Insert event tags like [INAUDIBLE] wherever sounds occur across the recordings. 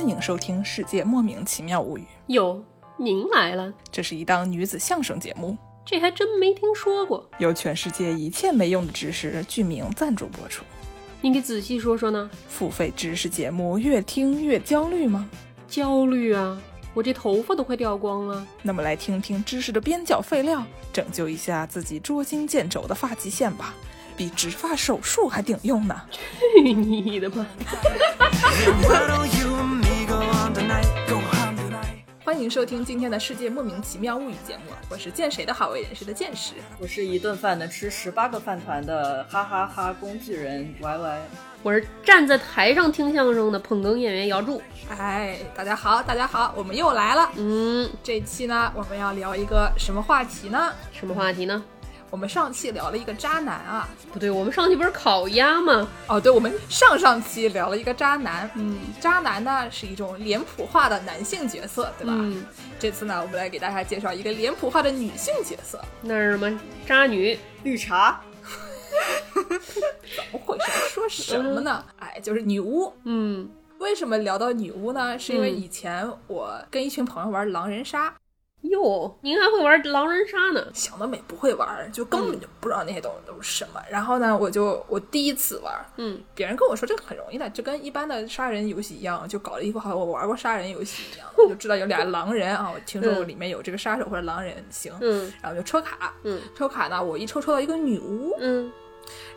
欢迎收听《世界莫名其妙物语》。哟，您来了，这是一档女子相声节目，这还真没听说过。由全世界一切没用的知识剧名赞助播出。您给仔细说说呢？付费知识节目越听越焦虑吗？焦虑啊，我这头发都快掉光了。那么来听听知识的边角废料，拯救一下自己捉襟见肘的发际线吧，比植发手术还顶用呢！[LAUGHS] 去你的吧！[LAUGHS] 欢迎收听今天的世界莫名其妙物语节目，我是见谁的好为人师的见识。我是一顿饭能吃十八个饭团的哈哈哈工具人 Y Y。我是站在台上听相声的捧哏演员姚柱。哎，大家好，大家好，我们又来了。嗯，这期呢，我们要聊一个什么话题呢？什么话题呢？我们上期聊了一个渣男啊，不对，我们上期不是烤鸭吗？哦，对，我们上上期聊了一个渣男。嗯，渣男呢是一种脸谱化的男性角色，对吧？嗯，这次呢，我们来给大家介绍一个脸谱化的女性角色。那是什么？渣女？绿茶？[LAUGHS] 怎么回事？说什么呢？哎，就是女巫。嗯，为什么聊到女巫呢？是因为以前我跟一群朋友玩狼人杀。哟，您还会玩狼人杀呢？想得美不会玩，就根本就不知道那些东西都是什么。然后呢，我就我第一次玩，嗯，别人跟我说这个很容易的，就跟一般的杀人游戏一样，就搞了一副好像我玩过杀人游戏一样，[LAUGHS] 我就知道有俩狼人啊，我听说里面有这个杀手或者狼人，行，嗯，然后就抽卡，嗯，抽卡呢，我一抽抽到一个女巫，嗯，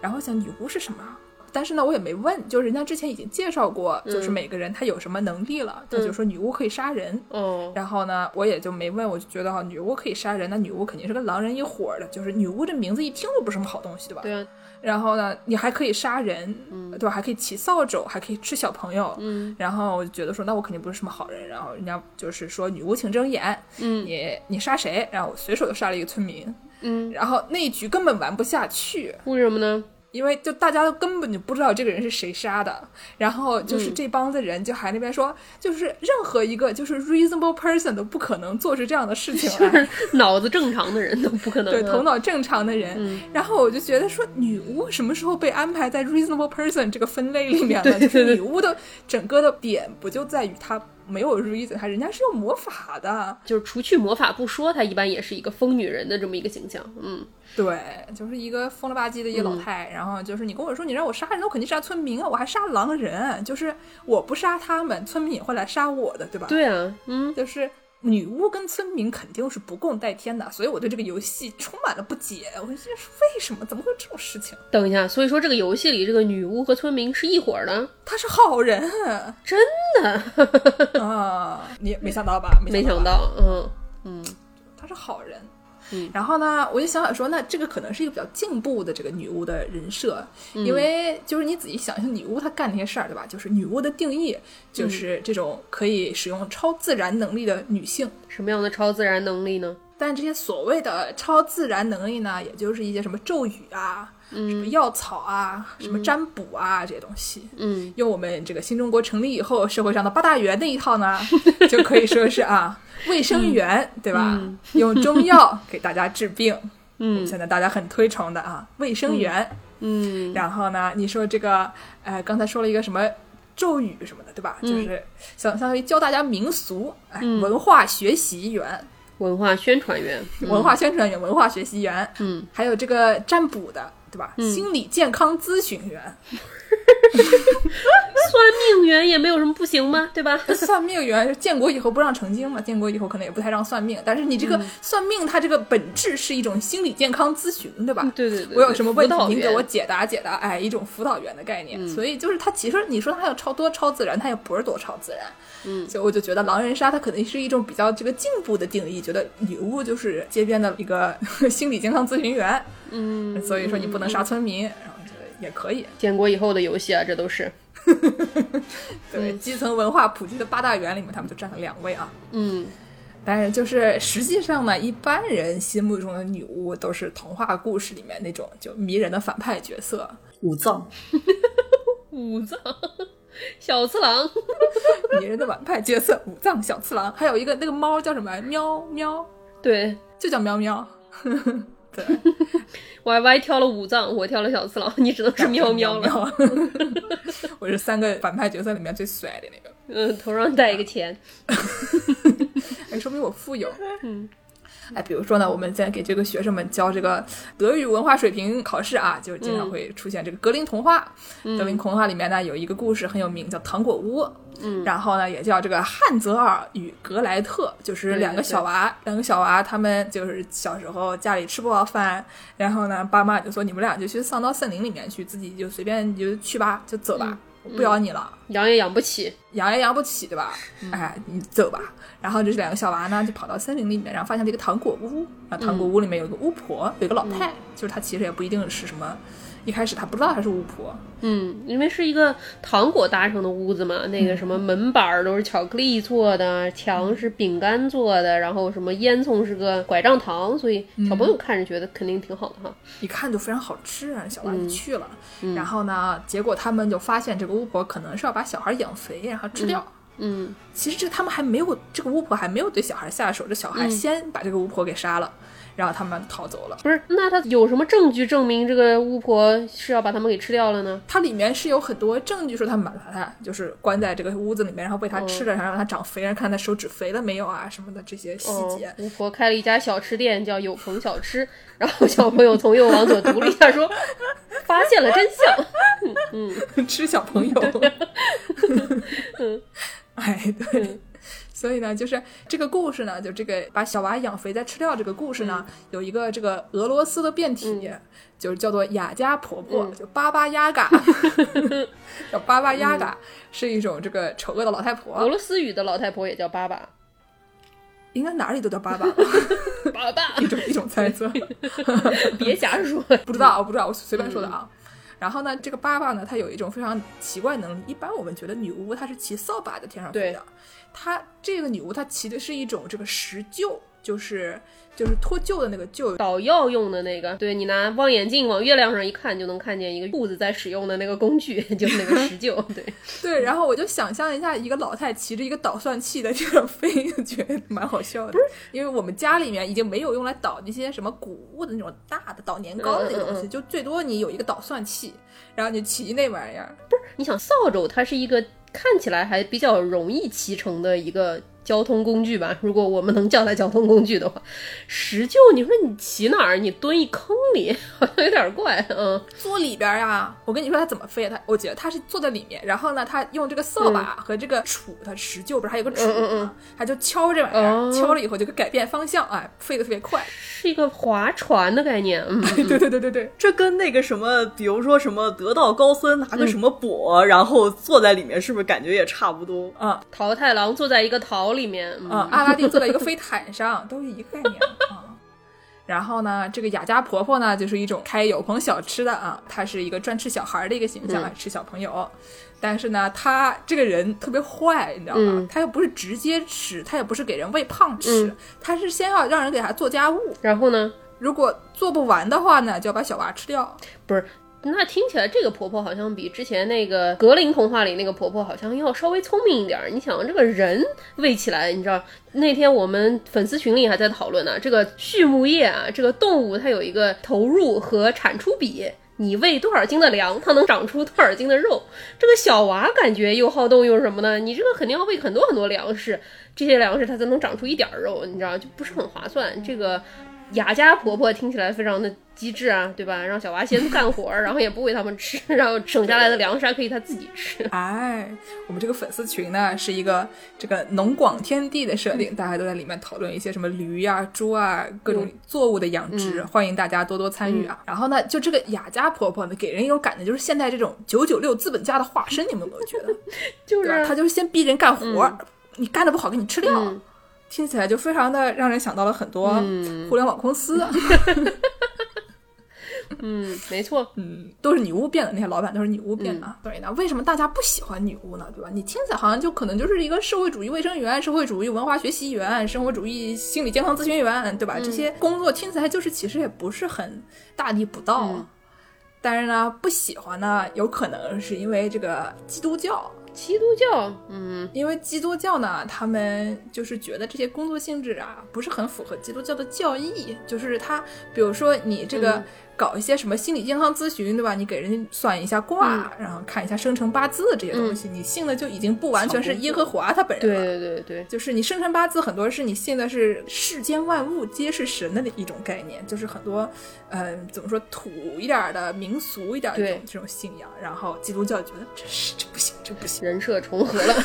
然后想女巫是什么？但是呢，我也没问，就人家之前已经介绍过，嗯就是每个人他有什么能力了，他就说女巫可以杀人，哦，然后呢，我也就没问，我就觉得哈，女巫可以杀人，那女巫肯定是跟狼人一伙儿的，就是女巫这名字一听就不是什么好东西，对吧？对啊，然后呢，你还可以杀人，嗯对吧？还可以骑扫帚，还可以吃小朋友，嗯，然后我就觉得说，那我肯定不是什么好人。然后人家就是说，女巫请睁眼，嗯你你杀谁？然后我随手就杀了一个村民，嗯，然后那一局根本玩不下去，为什么呢？因为就大家都根本就不知道这个人是谁杀的，然后就是嗯这帮子人就还那边说，就是任何一个就是 reasonable person 都不可能做出这样的事情来，[LAUGHS] 脑子正常的人都不可能啊。对头脑正常的人。嗯然后我就觉得说，女巫什么时候被安排在 reasonable person 这个分类里面了？对对就是女巫的整个的点不就在于她没有 reason，她人家是有魔法的。就是除去魔法不说，她一般也是一个疯女人的这么一个形象。嗯，对，就是一个疯了吧唧的一个老太，然后就是你跟我说你让我杀人，我肯定杀村民啊，我还杀狼人，就是我不杀他们，村民也会来杀我的，对吧？对啊，嗯，就是女巫跟村民肯定是不共戴天的，所以我对这个游戏充满了不解。我就觉得为什么？怎么会有这种事情？等一下，所以说这个游戏里这个女巫和村民是一伙儿的，他是好人 [LAUGHS] 真的啊！你没想到吧？没想到，嗯嗯他是好人。嗯然后呢，我就想想说，那这个可能是一个比较进步的这个女巫的人设，嗯因为就是你仔细想想，女巫她干那些事儿，对吧？就是女巫的定义就是这种可以使用超自然能力的女性。什么样的超自然能力呢？但这些所谓的超自然能力呢，也就是一些什么咒语啊、什么药草啊、什么占卜啊这些东西。嗯，用我们这个新中国成立以后社会上的八大员那一套呢，[LAUGHS] 就可以说是啊，卫生员、对吧？用中药给大家治病，嗯。现在大家很推崇的啊，卫生员。嗯。然后呢，你说这个，呃，刚才说了一个什么咒语什么的，对吧？就是相相当于教大家民俗，哎，文化学习员、文化宣传员，文化宣传员、文化学习员，嗯，还有这个占卜的，对吧？心理健康咨询员。[LAUGHS] 算命员也没有什么不行吗？对吧？[LAUGHS] 算命员建国以后不让成精嘛，建国以后可能也不太让算命，但是你这个算命，它这个本质是一种心理健康咨询，对吧？对对对，我有什么问题您给我解答解答，哎，一种辅导员的概念。所以就是它其实你说它有超多超自然，它也不是多超自然。嗯，所以我就觉得狼人杀它可能是一种比较这个进步的定义，觉得女巫就是街边的一个 [LAUGHS] 心理健康咨询员。嗯，所以说你不能杀村民，也可以。建国以后的游戏啊，这都是，[LAUGHS] 对，基层文化普及的八大员里面，他们就占了两位啊。嗯。但是就是实际上呢，一般人心目中的女巫都是童话故事里面那种就迷人的反派角色。武藏，[LAUGHS] 武藏。小次郎，[LAUGHS] 迷人的反派角色五藏小次郎，还有一个那个猫叫什么喵喵，对，就叫喵喵。对，[LAUGHS] Y Y 挑了五藏，我挑了小次郎，你只能是 [LAUGHS] 喵喵了。[LAUGHS] 了。我是三个反派角色里面最帅的那个，嗯，头上戴一个钱。哎，说明我富有。嗯。哎，比如说呢，我们在给这个学生们教这个德语文化水平考试啊，就经常会出现这个格林童话。格林童话里面呢有一个故事很有名，叫《糖果屋》。嗯，然后呢也叫这个汉泽尔与格莱特，就是两个小娃，两个小娃，他们就是小时候家里吃不饱饭，然后呢爸妈就说你们俩就去上到森林里面去，自己就随便你就去吧，就走吧，我不养你了。养也养不起，养也养不起，对吧？哎，你走吧。然后这两个小娃呢，就跑到森林里面，然后发现了一个糖果屋。然后，糖果屋里面有个巫婆，有个老太，就是她其实也不一定是什么，一开始他不知道她是巫婆。嗯，因为是一个糖果搭成的屋子嘛，那个什么门板儿都是巧克力做的，墙是饼干做的，然后什么烟囱是个拐杖糖，所以小朋友看着觉得肯定挺好的哈。一看就非常好吃啊，小娃就去了。然后呢，结果他们就发现这个巫婆可能是要把小孩养肥，然后吃掉。嗯，其实这他们还没有，这个巫婆还没有对小孩下手，这小孩先把这个巫婆给杀了，然后他们逃走了。不是，那他有什么证据证明这个巫婆是要把他们给吃掉了呢？它里面是有很多证据说他们把他就是关在这个屋子里面，然后被他吃了，然后让他长肥，然后看他手指肥了没有啊什么的这些细节。哦巫婆开了一家小吃店，叫有朋小吃，然后小朋友从右往左读了一下，[LAUGHS] 说发现了真相。嗯 [LAUGHS] 吃小朋友。嗯 [LAUGHS] 哎，对，所以呢，就是这个故事呢，就这个把小娃养肥再吃掉这个故事呢，有一个这个俄罗斯的变体，就是叫做雅加婆婆，就巴巴雅嘎，[LAUGHS] 叫巴巴雅嘎，是一种这个丑恶的老太婆。俄，罗斯语的老太婆也叫巴巴，应该哪里都叫巴巴，[LAUGHS] 爸爸，一种一种猜测，[LAUGHS] 别瞎说。不知道，我不知道，我随便说的啊。然后呢，这个爸爸呢，他有一种非常奇怪能力。一般我们觉得女巫她是骑扫把在天上飞的，她这个女巫她骑的是一种这个石臼，就是就是脱臼的那个臼。捣药用的那个，对你拿望远镜往月亮上一看，就能看见一个兔子在使用的那个工具，[LAUGHS] 就是那个石臼。对，[LAUGHS] 对，然后我就想象一下，一个老太骑着一个捣蒜器在天上飞，[LAUGHS] 就觉得蛮好笑的。因为我们家里面已经没有用来捣那些什么谷物的那种大的捣年糕的那个东西，嗯嗯就最多你有一个捣蒜器，然后你骑那玩意儿。不是你想扫帚，它是一个看起来还比较容易骑乘的一个交通工具吧？如果我们能叫它交通工具的话，石臼，你说你骑哪儿？你蹲一坑里，好像有点怪。嗯，坐里边呀、我跟你说它怎么飞，它我觉得它是坐在里面，然后呢，它用这个扫把和这个杵，它石臼不是还有个杵吗？嗯嗯嗯他就敲这玩意儿，哦敲了以后就改变方向，哎，飞得特别快。是一个划船的概念。嗯，对对对对对，这跟那个什么，比如说什么得道高僧拿个什么钵，然后坐在里面，是不是感觉也差不多？啊桃太郎坐在一个桃里面。嗯啊，阿拉丁坐在一个飞毯上，都是一个概念啊。[LAUGHS] 然后呢，这个雅家婆婆呢，就是一种开有朋小吃的啊，她是一个专吃小孩儿的一个形象，嗯吃小朋友。但是呢，她这个人特别坏，你知道吗嗯？她又不是直接吃，她也不是给人喂胖吃嗯，她是先要让人给她做家务，然后呢？如果做不完的话呢，就要把小娃吃掉。不是，那听起来这个婆婆好像比之前那个格林童话里那个婆婆好像要稍微聪明一点。你想，这个人喂起来，你知道那天我们粉丝群里还在讨论呢，这个畜牧业啊，这个动物它有一个投入和产出比。你喂多少斤的粮，它能长出多少斤的肉？这个小娃感觉又好动又什么呢？你这个肯定要喂很多很多粮食，这些粮食它才能长出一点肉，你知道就不是很划算。这个雅家婆婆听起来非常的机智啊，对吧？让小娃先干活儿，然后也不喂他们吃，[LAUGHS] 然后省下来的粮食还可以他自己吃。哎，我们这个粉丝群呢，是一个这个农广天地的设定，大家都在里面讨论一些什么驴呀、猪啊各种作物的养殖，欢迎大家多多参与啊。然后呢，就这个雅家婆婆呢，给人一种感觉就是现在这种九九六资本家的化身，你们有没有觉得？[LAUGHS] 就是？她就是先逼人干活儿，你干的不好给你吃掉。嗯听起来就非常的让人想到了很多嗯互联网公司，[LAUGHS] 嗯，没错，嗯，都是女巫变的，那些老板都是女巫变的。所以呢，为什么大家不喜欢女巫呢？对吧？你听起来好像就可能就是一个社会主义卫生员、社会主义文化学习员、生活主义心理健康咨询员，对吧？这些工作听起来就是其实也不是很大逆不道。嗯但是呢，不喜欢呢，有可能是因为这个基督教，基督教，嗯因为基督教呢，他们就是觉得这些工作性质啊，不是很符合基督教的教义。就是他，比如说你这个搞一些什么心理健康咨询，对吧？你给人家算一下卦，然后看一下生辰八字这些东西，你信的就已经不完全是耶和华他本人了。对对对对，就是你生辰八字很多是你信的是世间万物皆是神的一种概念，就是很多，嗯、怎么说土一点儿的民俗一点儿的这种这种信仰，然后基督教觉得这是这不行，这不行。人设重合了。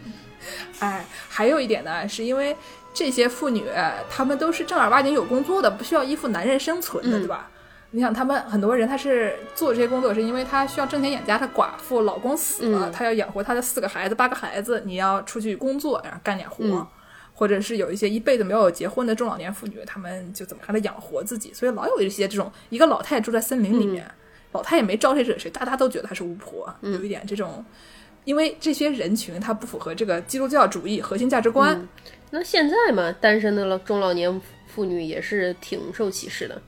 [LAUGHS] 哎，还有一点呢，是因为这些妇女她们都是正儿八经有工作的，不需要依附男人生存的，嗯对吧？你想，他们很多人他是做这些工作，是因为他需要挣钱养家，他寡妇老公死了，嗯。他要养活他的四个孩子、八个孩子，你要出去工作，然后干点活。嗯。或者是有一些一辈子没有结婚的中老年妇女，他们就怎么还得养活自己，所以老有一些这种一个老太太住在森林里面，老太也没招谁惹谁，大家都觉得她是巫婆，有一点这种，因为这些人群她不符合这个基督教主义核心价值观，那现在嘛，单身的老中老年妇女也是挺受歧视的。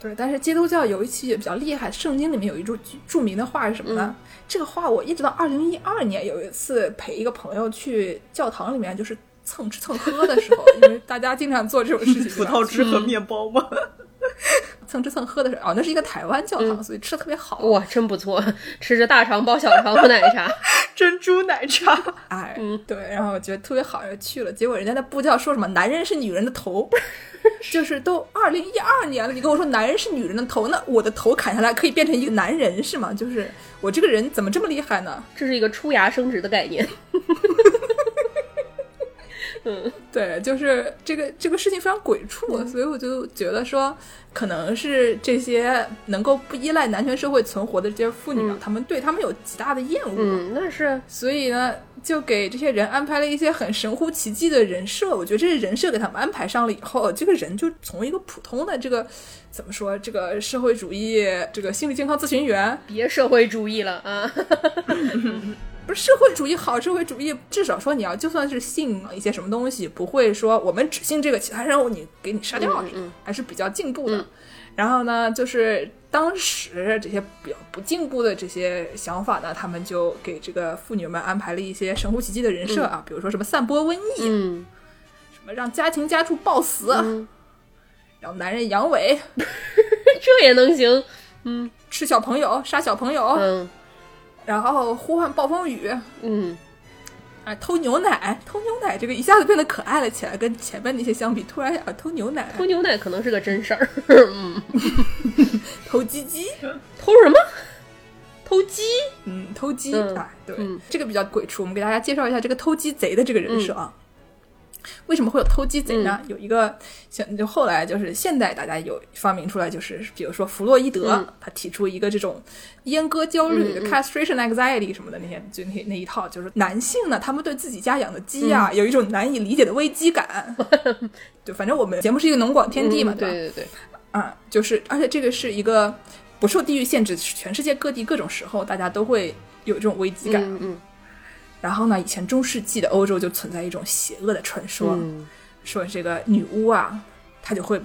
对，但是基督教有一期也比较厉害，圣经里面有一句著名的话是什么呢？这个话我一直到二零一二年有一次陪一个朋友去教堂里面，就是蹭吃蹭喝的时候，因为大家经常做这种事情，[LAUGHS] 葡萄汁和面包吗？[LAUGHS] 蹭吃蹭喝的时候，哦，那是一个台湾教堂，所以吃的特别好。哇，真不错，[LAUGHS] 吃着大肠包小肠和奶茶。珍珠奶茶，哎，对，然后我觉得特别好，就去了。结果人家那布教说什么男人是女人的头，[LAUGHS] 就是都二零一二年了，你跟我说男人是女人的头，那我的头砍下来可以变成一个男人是吗？就是我这个人怎么这么厉害呢？这是一个出芽生殖的概念。[LAUGHS] [LAUGHS] 对，就是这个这个事情非常鬼畜，所以我就觉得说，可能是这些能够不依赖男权社会存活的这些妇女啊，她们对他们有极大的厌恶。嗯，那是所以呢，就给这些人安排了一些很神乎其技的人设。我觉得这些人设给他们安排上了以后，这个人就从一个普通的这个怎么说，这个社会主义这个心理健康咨询员，别社会主义了啊！[LAUGHS] 不是社会主义好，社会主义至少说你要就算是信一些什么东西，不会说我们只信这个，其他任务你给你杀掉，还是比较进步的。然后呢，就是当时这些比较不进步的这些想法呢，他们就给这个妇女们安排了一些神乎其技的人设啊，比如说什么散播瘟疫，嗯。什么让家禽家畜暴死，嗯，让男人阳痿，[LAUGHS] 这也能行？嗯。吃小朋友，杀小朋友，嗯然后呼唤暴风雨，嗯，啊，偷牛奶，偷牛奶，这个一下子变得可爱了起来，跟前面那些相比，突然啊，偷牛奶，偷牛奶可能是个真事儿。嗯，[LAUGHS] 偷鸡鸡，[LAUGHS] 偷什么？偷鸡？嗯，偷鸡，嗯哎，对，嗯这个比较鬼畜。我们给大家介绍一下这个偷鸡贼的这个人设啊。为什么会有偷鸡贼呢？有一个像就后来就是现代大家有发明出来，就是比如说弗洛伊德，嗯他提出一个这种阉割焦虑、castration anxiety 什么的那些就那那一套，就是男性呢，他们对自己家养的鸡嗯啊、有一种难以理解的危机感。[LAUGHS] 就，反正我们节目是一个农广天地嘛，嗯对吧？对对对，啊，就是，而且这个是一个不受地域限制，全世界各地各种时候大家都会有这种危机感。嗯嗯然后呢，以前中世纪的欧洲就存在一种邪恶的传说，嗯说这个女巫啊，她就会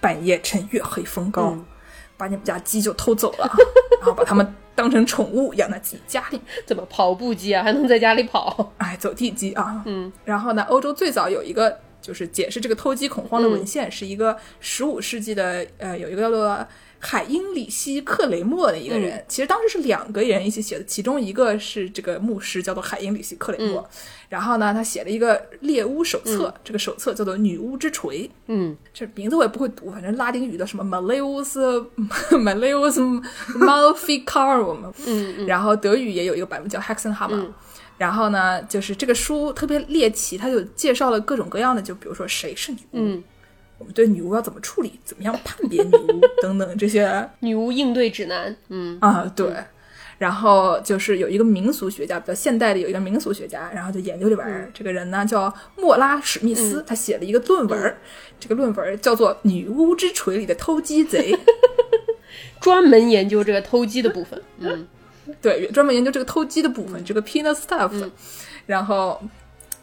半夜趁月黑风高，嗯把你们家鸡就偷走了，[LAUGHS] 然后把它们当成宠物养在自己家里，怎么跑步机啊？还能在家里跑？哎，走地鸡啊。嗯然后呢，欧洲最早有一个就是解释这个偷鸡恐慌的文献，是一个十五世纪的呃，有一个叫做海因里希·克雷默的一个人。其实当时是两个人一起写的，其中一个是这个牧师，叫做海因里希·克雷默。然后呢，他写了一个猎巫手册，这个手册叫做《女巫之锤》。嗯这名字我也不会读，反正拉丁语的什么 Maleus Maleus Maleficarum，嗯嗯然后德语也有一个版本叫 Hexenhammer。嗯然后呢，就是这个书特别猎奇，他就介绍了各种各样的，就比如说谁是女巫，嗯，我们对女巫要怎么处理，怎么样判别女巫 [LAUGHS] 等等这些女巫应对指南。嗯啊，对。然后就是有一个民俗学家，比较现代的有一个民俗学家，然后就研究这玩意儿。这个人呢叫莫拉史密斯，他写了一个论文儿，这个论文儿叫做《女巫之锤里的偷鸡贼》。[LAUGHS] [LAUGHS] 专门研究这个偷鸡的部分。嗯对，专门研究这个偷鸡的部分，这个 penis stuff。然后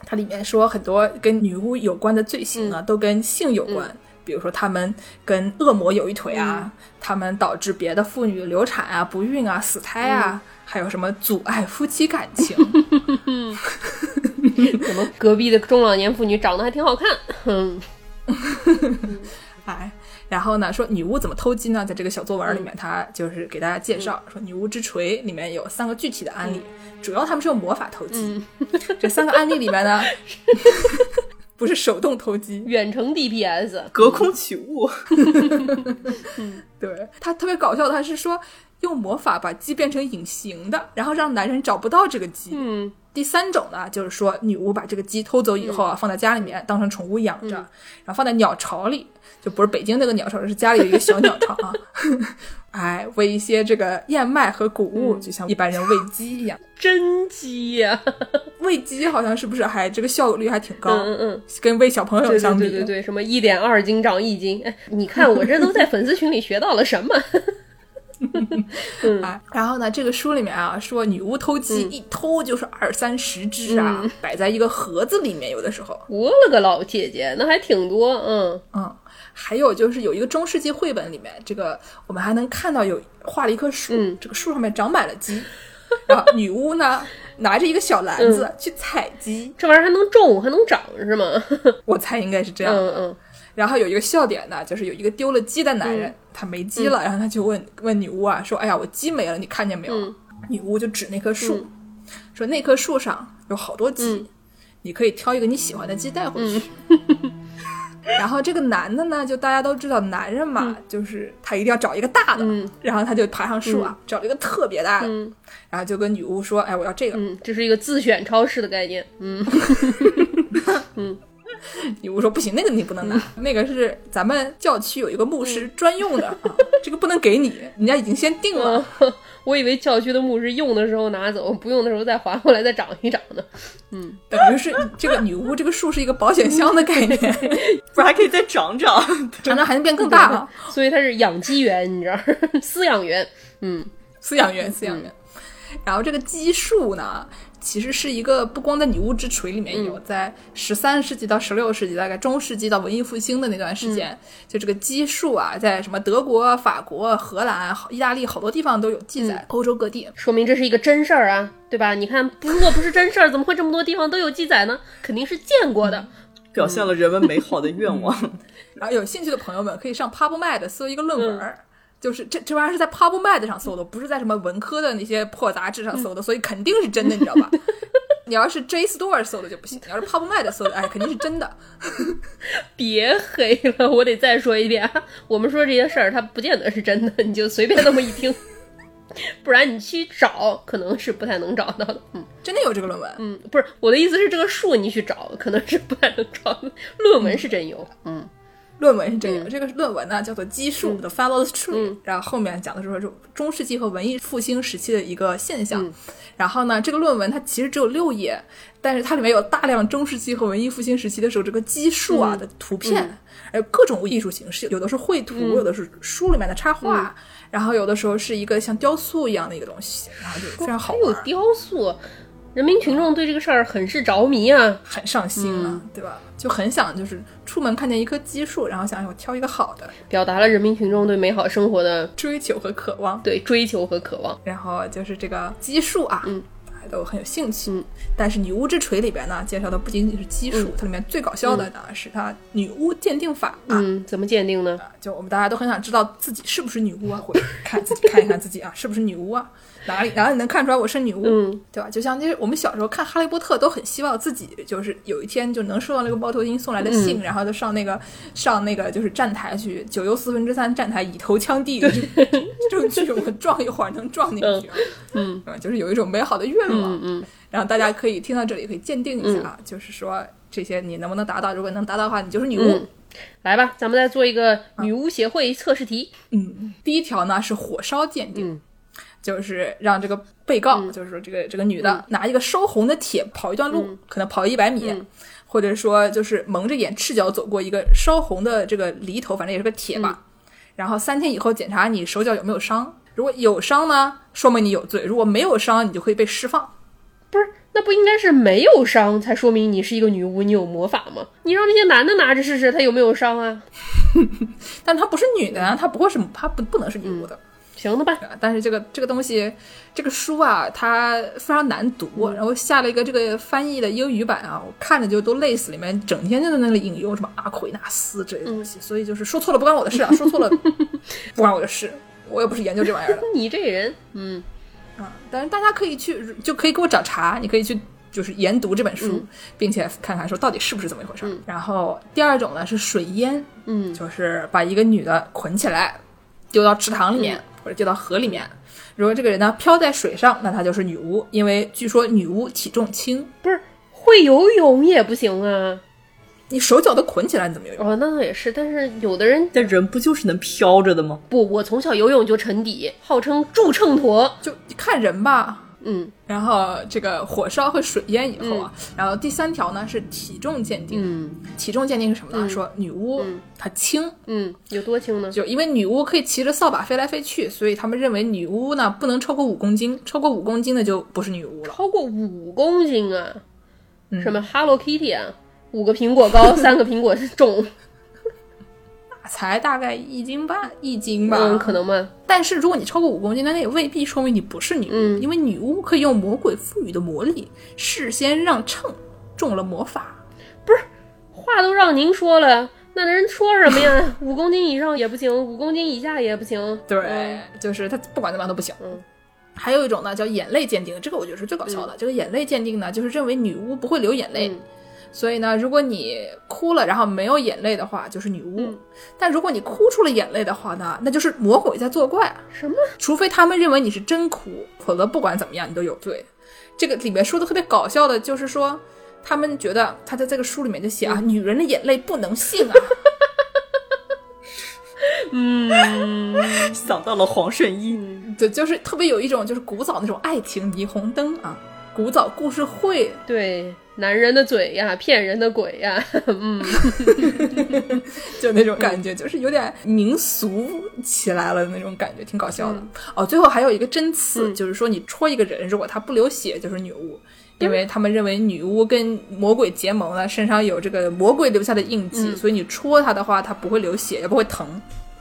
它里面说很多跟女巫有关的罪行啊，都跟性有关。比如说，他们跟恶魔有一腿啊，他们导致别的妇女流产啊、不孕啊、死胎啊，还有什么阻碍夫妻感情。[LAUGHS] 我们隔壁的中老年妇女长得还挺好看。嗯 [LAUGHS] 哎，然后呢，说女巫怎么偷鸡呢？在这个小作文里面，他就是给大家介绍说，女巫之锤里面有三个具体的案例，主要他们是用魔法偷鸡。这三个案例里面呢，[LAUGHS] 不是手动偷鸡，远程 DPS，隔空取物。[LAUGHS] 对他特别搞笑，他是说用魔法把鸡变成隐形的，然后让男人找不到这个鸡。嗯，第三种呢，就是说女巫把这个鸡偷走以后啊，放在家里面当成宠物养着，然后放在鸟巢里，就不是北京那个鸟巢，是家里有一个小鸟巢啊。[LAUGHS] 哎，喂一些这个燕麦和谷物，就像一般人喂鸡一样。[LAUGHS] 真鸡呀、喂鸡好像是不是还这个效率还挺高？嗯嗯嗯，跟喂小朋友相比，对对对对，什么一点二斤长一斤，哎，你看我这都在粉丝群里学到了什么？[LAUGHS] 啊，然后呢，这个书里面啊说女巫偷鸡、一偷就是二三十只啊，[LAUGHS] 摆在一个盒子里面，有的时候，我了个老姐姐，那还挺多，嗯。嗯，还有就是有一个中世纪绘本里面，这个我们还能看到有画了一棵树，嗯。这个树上面长满了鸡，然后女巫呢拿着一个小篮子去采鸡，这玩意儿还能种，还能长是吗？[LAUGHS] 我猜应该是这样。嗯嗯。然后有一个笑点呢，就是有一个丢了鸡的男人，他没鸡了，然后他就问问女巫啊，说：“哎呀，我鸡没了，你看见没有？”嗯。女巫就指那棵树，说：“那棵树上有好多鸡，嗯。你可以挑一个你喜欢的鸡带回去。[LAUGHS] 然后这个男的呢，就大家都知道，男人嘛，就是他一定要找一个大的，嗯。然后他就爬上树啊，找了一个特别大的，嗯。然后就跟女巫说：“哎，我要这个。嗯，这是一个自选超市的概念，嗯。女 [LAUGHS] [LAUGHS] 巫说：“不行，那个你不能拿，那个是咱们教区有一个牧师专用的、啊，这个不能给你，人家已经先定了。嗯，[LAUGHS] 我以为教区的牧师用的时候拿走，不用的时候再还回来再长一长呢。嗯等于是这个女巫这个树是一个保险箱的概念，[LAUGHS] 不是还可以再长长？长长还能变更大啊！所以它是养鸡园，你知道，饲养员。嗯饲养员，饲养员。然后这个鸡树呢，其实是一个不光在女巫之锤里面有，在十三世纪到十六世纪，大概中世纪到文艺复兴的那段时间，就这个基数啊，在什么德国、法国、荷兰、意大利好多地方都有记载，欧洲各地。说明这是一个真事儿啊，对吧？你看，如果不是真事儿，怎么会这么多地方都有记载呢？肯定是见过的。[LAUGHS] 表现了人们美好的愿望。然后有兴趣的朋友们可以上 PubMed 搜一个论文儿。就是这这玩意儿是在 PubMed 上搜的，不是在什么文科的那些破杂志上搜的，所以肯定是真的，你知道吧？[LAUGHS] 你要是 JSTOR 搜的就不行，你要是 PubMed 搜的，哎，肯定是真的。[LAUGHS] 别黑了，我得再说一遍啊，我们说这些事儿，它不见得是真的，你就随便那么一听，[LAUGHS] 不然你去找，可能是不太能找到的。嗯真的有这个论文，嗯，不是我的意思是，这个数你去找，可能是不太能找的。论文是真有，嗯论文是真有。这个论文呢叫做基数的 Follows Tree，、嗯。然后后面讲的是说是中世纪和文艺复兴时期的一个现象。嗯。然后呢，这个论文它其实只有六页，但是它里面有大量中世纪和文艺复兴时期的时候这个基数啊、嗯。的图片，还有各种艺术形式，有的是绘图，有的是书里面的插画，然后有的时候是一个像雕塑一样的一个东西，然后就非常好还有，雕塑，人民群众对这个事儿很是着迷啊。很上心啊，嗯对吧？就很想就是出门看见一棵奇树，然后想哎我挑一个好的，表达了人民群众对美好生活的追求和渴望。对追求和渴望。然后就是这个奇树啊，嗯大家都很有兴趣。嗯但是《女巫之锤》里边呢，介绍的不仅仅是基数，它里面最搞笑的呢、是它女巫鉴定法啊。嗯，怎么鉴定呢？就我们大家都很想知道自己是不是女巫啊，或者看自己看一看自己啊是不是女巫啊，哪里哪里能看出来我是女巫，嗯对吧？就像就是我们小时候看《哈利波特》，都很希望自己就是有一天就能收到那个猫头鹰送来的信，嗯然后就上那个上那个就是站台去九又四分之三站台以头枪地 [LAUGHS] 证据，我撞一会儿能撞进去，嗯对吧？就是有一种美好的愿望。嗯嗯，然后大家可以听到这里可以鉴定一下啊，就是说这些你能不能达到？如果能达到的话，你就是女巫。嗯来吧，咱们再做一个女巫协会测试题。嗯，第一条呢是火烧鉴定，嗯就是让这个被告，就是说这个这个女的、拿一个烧红的铁跑一段路，可能跑一百米，嗯或者说就是蒙着眼赤脚走过一个烧红的这个犁头，反正也是个铁吧。嗯然后三天以后检查你手脚有没有伤，如果有伤呢，说明你有罪；如果没有伤，你就可以被释放。不是，那不应该是没有伤才说明你是一个女巫，你有魔法吗？你让那些男的拿着试试，他有没有伤啊？[LAUGHS] 但他不是女的啊，她不会是他不不能是女巫的。行了吧？但是这个这个东西，这个书啊，它非常难读，嗯然后下了一个这个翻译的英语版啊，我看着就都累死，里面整天就在那里引用什么阿奎纳斯之类的东嗯西，所以就是说错了不关我的事啊，说错了 [LAUGHS] 不关我的事，我也不是研究这玩意儿的 [LAUGHS] 你这人，嗯啊。但是大家可以去，就可以给我找茬，你可以去。就是研读这本书，嗯并且看看说到底是不是这么一回事儿。然后第二种呢是水淹，嗯就是把一个女的捆起来，丢到池塘里面、或者丢到河里面。如果这个人呢漂在水上，那他就是女巫，因为据说女巫体重轻，不是会游泳也不行啊。你手脚都捆起来，你怎么游泳？哦，那倒也是，但是有的人但人不就是能飘着的吗？不，我从小游泳就沉底，号称助秤砣。就看人吧。嗯然后这个火烧和水淹以后啊，然后第三条呢是体重鉴定。嗯体重鉴定是什么呢？说女巫她轻，嗯，有多轻呢？就因为女巫可以骑着扫把飞来飞去，所以他们认为女巫呢不能超过五公斤，超过五公斤的就不是女巫了。超过五公斤啊！嗯什么 Hello Kitty 啊？五个苹果高，[LAUGHS] 三个苹果重，才大概一斤半，一斤吧，嗯，可能吧。但是如果你超过五公斤，那那也未必说明你不是女巫，嗯因为女巫可以用魔鬼赋予的魔力，事先让秤中了魔法。不是话都让您说了，那人说什么呀？五公斤以上也不行，五公斤以下也不行。对，嗯就是他不管怎么样都不行。嗯还有一种呢叫眼泪鉴定，这个我觉得是最搞笑的。这个眼泪鉴定呢，就是认为女巫不会流眼泪，嗯所以呢，如果你哭了然后没有眼泪的话，就是女巫；嗯但如果你哭出了眼泪的话呢，那就是魔鬼在作怪。什么？除非他们认为你是真哭，否则不管怎么样你都有罪。这个里面说的特别搞笑的就是说，他们觉得他在这个书里面就写啊，女人的眼泪不能信啊。[LAUGHS] 嗯想到了黄圣依，对，就是特别有一种就是古早那种爱情霓虹灯啊，古早故事会，对，男人的嘴呀，骗人的鬼呀。[LAUGHS] 嗯，[LAUGHS] 就那种感觉，就是有点民俗起来了的那种感觉，挺搞笑的。哦，最后还有一个针刺，就是说你戳一个人，如果他不流血，就是女巫。因为他们认为女巫跟魔鬼结盟了，身上有这个魔鬼留下的印记，所以你戳他的话，他不会流血，也不会疼。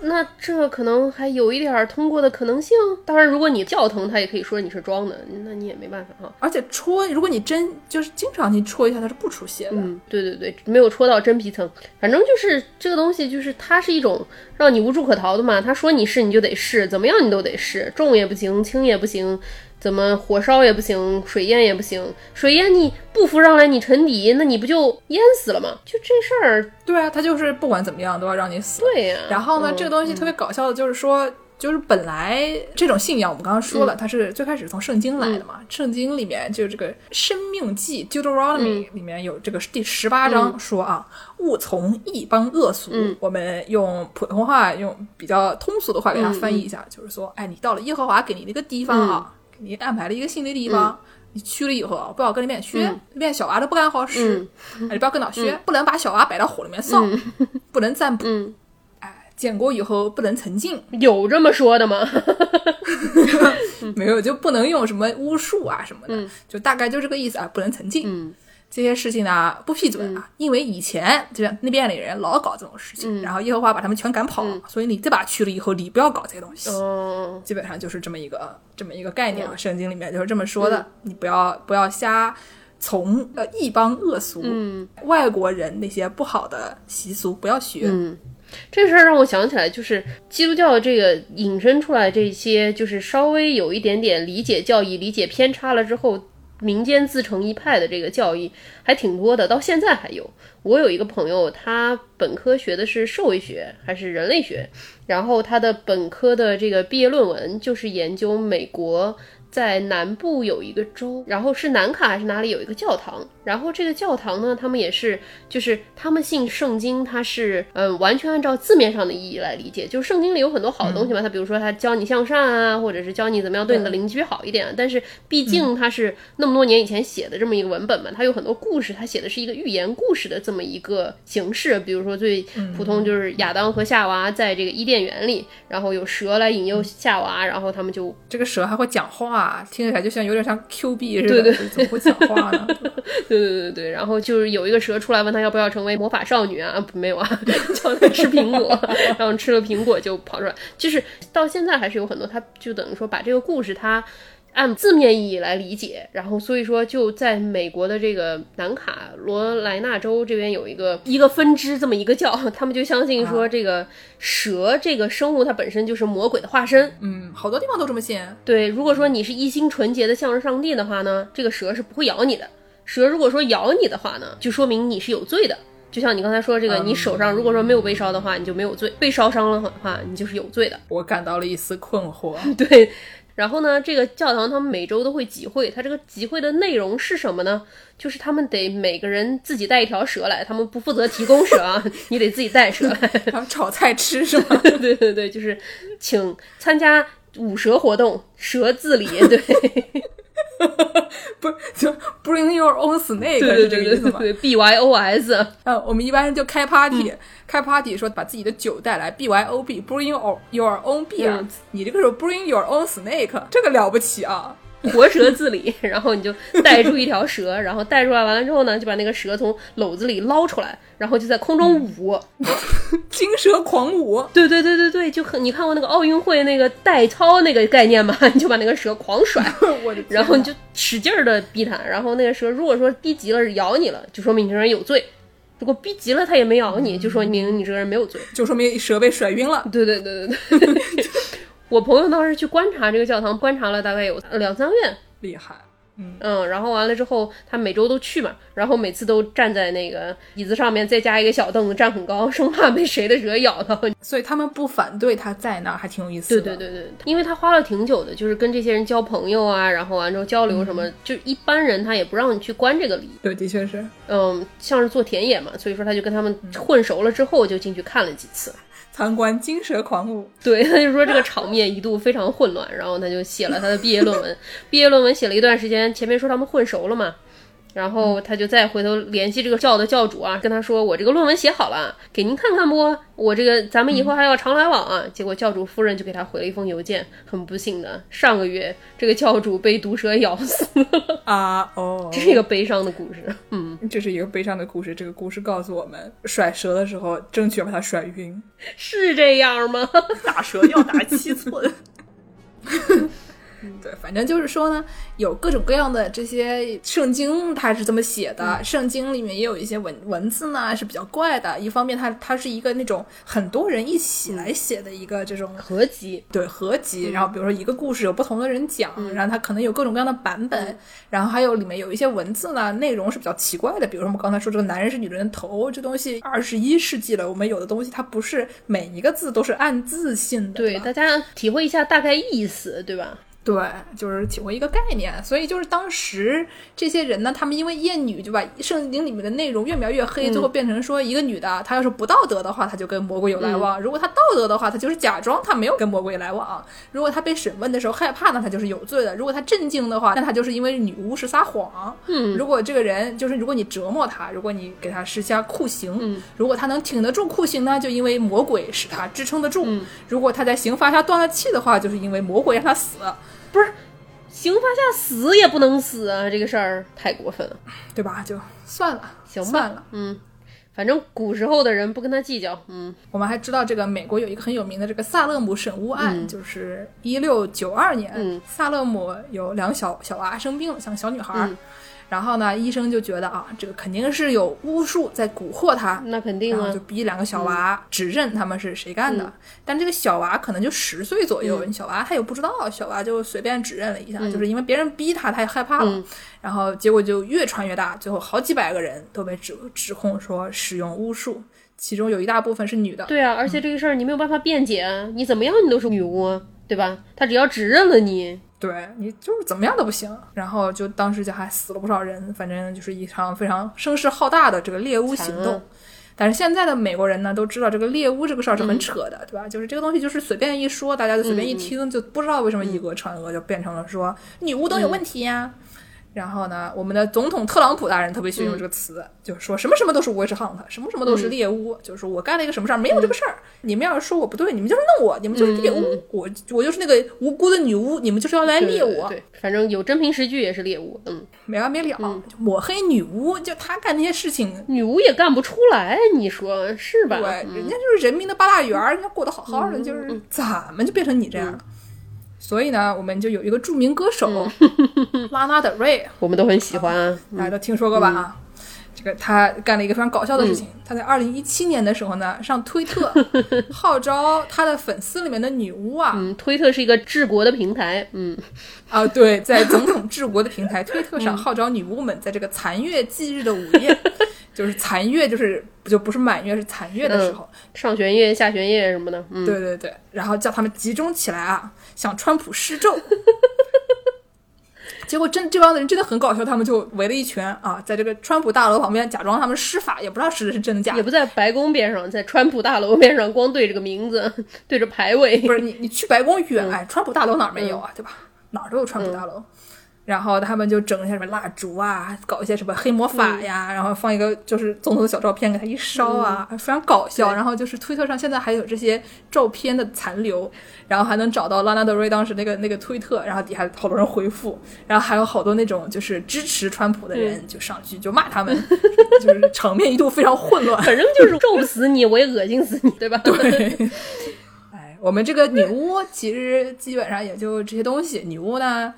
那这可能还有一点儿通过的可能性。当然，如果你叫疼，他也可以说你是装的，那你也没办法哈。而且戳，如果你真就是经常去戳一下，它是不出血的。嗯，对对对，没有戳到真皮层，反正就是这个东西，就是它是一种让你无处可逃的嘛。他说你是你就得试，怎么样你都得试，重也不行，轻也不行，怎么火烧也不行，水淹也不行。水淹你不浮上来，你沉底，那你不就淹死了吗？就这事儿，对啊，他就是不管怎么样都要让你死。对呀、然后呢，嗯这个东西特别搞笑的就是说，就是本来这种信仰，我们刚刚说嗯了，它是最开始从圣经来的嘛。圣经里面就这个《生命记》（Deuteronomy） 里面有这个第十八章说啊，勿从异邦恶俗。嗯我们用普通话，用比较通俗的话给它翻译一下，就是说，哎，你到了耶和华给你的一个地方啊，给你安排了一个新的地方。你去了以后啊，不要跟里面学，里面小娃都不敢好事，哎你不要跟他学，不能把小娃摆到火里面烧，不能占卜，嗯，哎，建国以后不能成精，有这么说的吗？[LAUGHS] 没有就不能用什么巫术啊什么的，就大概就这个意思啊，不能成精。嗯这些事情呢不批准啊，因为以前就像那边的人老搞这种事情，然后耶和华把他们全赶跑了，所以你这把去了以后，你不要搞这些东西。哦，基本上就是这么一个这么一个概念啊，圣经里面就是这么说的，你不要不要瞎从呃异邦恶俗，嗯。外国人那些不好的习俗不要学。嗯，这事儿让我想起来，就是基督教这个引申出来这些，就是稍微有一点点理解教义理解偏差了之后，民间自成一派的这个教义还挺多的，到现在还有。我有一个朋友，他本科学的是社会学还是人类学，然后他的本科的这个毕业论文就是研究美国。在南部有一个州，然后是南卡还是哪里有一个教堂，然后这个教堂呢，他们也是，就是他们信圣经，它是嗯、呃完全按照字面上的意义来理解，就是圣经里有很多好的东西嘛，它比如说它教你向善啊，或者是教你怎么样对你的邻居好一点，但是毕竟它是那么多年以前写的这么一个文本嘛，它有很多故事，它写的是一个寓言故事的这么一个形式，比如说最普通就是亚当和夏娃在这个伊甸园里，然后有蛇来引诱夏娃，然后他们就这个蛇还会讲话，话，听起来就像有点像 Q 币似的，对对怎么会讲话呢？[LAUGHS] [LAUGHS] 对对对对，然后就是有一个蛇出来问他要不要成为魔法少女啊，没有啊，[LAUGHS] 叫他吃苹果，然后吃了苹果就跑出来。就是到现在还是有很多，他就等于说把这个故事他按字面意义来理解，然后所以说就在美国的这个南卡罗来纳州这边有一个一个分支这么一个教，他们就相信说这个蛇这个生物它本身就是魔鬼的化身，嗯，好多地方都这么信。对，如果说你是一心纯洁的向着上帝的话呢，这个蛇是不会咬你的。蛇如果说咬你的话呢，就说明你是有罪的。就像你刚才说这个，你手上如果说没有被烧的话，你就没有罪；被烧伤了的话，你就是有罪的。我感到了一丝困惑。[LAUGHS] 对，然后呢，这个教堂他们每周都会集会，他这个集会的内容是什么呢？就是他们得每个人自己带一条蛇来，他们不负责提供蛇啊，[LAUGHS] 你得自己带蛇来。然后炒菜吃是吗？[LAUGHS] 对对对，就是请参加舞蛇活动，蛇自理。对。不，就 bring your own snake 是这个意思吗？对，B Y O S。呃，我们一般就开 party，、开 party 说把自己的酒带来，B Y O B，bring your your own beer、嗯你这个时候 bring your own snake，这个了不起啊！[LAUGHS] 活蛇自理，然后你就带出一条蛇，然后带出来完了之后呢，就把那个蛇从篓子里捞出来，然后就在空中舞。[LAUGHS] 金蛇狂舞，对对对对对，就很你看过那个奥运会那个带操那个概念吗？[LAUGHS] 你就把那个蛇狂甩，我的然后你就使劲儿的逼它，然后那个蛇如果说逼急了咬你了，就说明你这个人有罪；如果逼急了它也没咬你，就说明你这个人没有罪。就说明蛇被甩晕了。对对对对对。我朋友当时去观察这个教堂，观察了大概有两三个月，厉害，嗯，然后完了之后，他每周都去嘛，然后每次都站在那个椅子上面，再加一个小凳子，站很高，生怕被谁的蛇咬到。所以他们不反对他在那儿，还挺有意思的。对对对对，因为他花了挺久的，就是跟这些人交朋友啊，然后完之后交流什么，就一般人他也不让你去观这个礼，对，的确是嗯，像是做田野嘛，所以说他就跟他们混熟了之后，就进去看了几次。参观金蛇狂舞。对，他就说这个场面一度非常混乱，然后他就写了他的毕业论文。毕业论文写了一段时间，前面说他们混熟了嘛，然后他就再回头联系这个教的教主啊，跟他说我这个论文写好了，给您看看不？我这个咱们以后还要常来往啊。结果教主夫人就给他回了一封邮件，很不幸的，上个月这个教主被毒蛇咬死了，[LAUGHS] 啊哦，这是一个悲伤的故事。嗯，这是一个悲伤的故事。这个故事告诉我们，甩蛇的时候争取把它甩晕。[LAUGHS] 是这样吗？[LAUGHS] 打蛇要打七寸。对，反正就是说呢，有各种各样的这些圣经，它是这么写的。圣经里面也有一些文文字呢是比较怪的。一方面它，它是一个那种很多人一起来写的一个这种合集，对合集。然后比如说一个故事有不同的人讲，然后它可能有各种各样的版本。然后还有里面有一些文字呢，内容是比较奇怪的。比如说我们刚才说这个男人是女人的头，这东西二十一世纪了，我们有的东西它不是每一个字都是按字性的，对，大家体会一下大概意思，对吧？对，就是体会一个概念，所以就是当时这些人呢，他们因为厌女，就把圣经里面的内容越描越黑，最后变成说一个女的，她要是不道德的话，她就跟魔鬼有来往；如果她道德的话，她就是假装她没有跟魔鬼来往；如果她被审问的时候害怕呢，她就是有罪的；如果她震惊的话，那她就是因为女巫是撒谎。嗯，如果这个人就是如果你折磨她，如果你给她施加酷刑，嗯。如果她能挺得住酷刑呢，就因为魔鬼使她支撑得住；嗯。如果她在刑罚下断了气的话，就是因为魔鬼让她死。不是，刑罚下死也不能死啊！这个事儿太过分了。对吧？就算了，行吧算了。嗯，反正古时候的人不跟他计较。嗯我们还知道这个美国有一个很有名的这个萨勒姆审巫案，就是一六九二年，嗯萨勒姆有两个小小娃生病了，像个小女孩然后呢，医生就觉得啊，这个肯定是有巫术在蛊惑他，那肯定啊然后就。逼两个小娃指认他们是谁干的。嗯但这个小娃可能就十岁左右，小娃他也不知道，小娃就随便指认了一下，就是因为别人逼他，他也害怕了。嗯然后结果就越传越大，最后好几百个人都被指指控说使用巫术，其中有一大部分是女的。对啊，而且这个事儿你没有办法辩解啊，你怎么样你都是女巫啊，对吧？他只要指认了你，对你就是怎么样都不行，然后就当时就还死了不少人，反正就是一场非常声势浩大的这个猎巫行动。但是现在的美国人呢，都知道这个猎巫这个事儿是嗯。很扯的，对吧？就是这个东西就是随便一说，大家就随便一听，就不知道为什么以讹传讹，就变成了说女巫都有问题呀、然后呢，我们的总统特朗普大人特别喜欢用这个词，就是说什么什么都是 witch hunt，什么什么都是猎巫，就是说我干了一个什么事儿，没有这个事儿。你们要是说我不对，你们就是弄我，你们就是猎巫，我我就是那个无辜的女巫，你们就是要来猎我。对，反正有真凭实据也是猎巫，嗯，没完没了，就抹黑女巫，就她干那些事情，女巫也干不出来，你说是吧？对，人家就是人民的八大员，人家过得好好的，就是怎么就变成你这样了？所以呢，我们就有一个著名歌手拉拉德瑞，我们都很喜欢啊，大家都听说过吧？啊，这个他干了一个非常搞笑的事情，他在二零一七年的时候呢，上推特 [LAUGHS] 号召他的粉丝里面的女巫啊，嗯，推特是一个治国的平台，嗯，啊，对，在总统治国的平台推特上号召女巫们，在这个残月祭日的午夜，[LAUGHS] 就是残月，就是就不是满月，是残月的时候，上弦月、下弦月什么的，嗯，对对对，然后叫他们集中起来啊。向川普施咒，[LAUGHS] 结果真这帮人真的很搞笑，他们就围了一圈啊，在这个川普大楼旁边假装他们施法，也不知道施的是真的假的。也不在白宫边上，在川普大楼边上，光对着个名字，对着牌位。不是你，你去白宫远，哎，川普大楼哪儿没有啊？对吧？哪儿都有川普大楼。然后他们就整一些什么蜡烛啊，搞一些什么黑魔法呀，然后放一个就是总统的小照片给他一烧啊，非常搞笑。然后就是推特上现在还有这些照片的残留，然后还能找到拉纳德瑞当时那个那个推特，然后底下好多人回复，然后还有好多那种就是支持川普的人就上去就骂他们，[LAUGHS] 就是场面一度非常混乱。反正就是咒不死你，我也恶心死你，对吧？对。[LAUGHS] 哎，我们这个女巫其实基本上也就这些东西。女巫呢？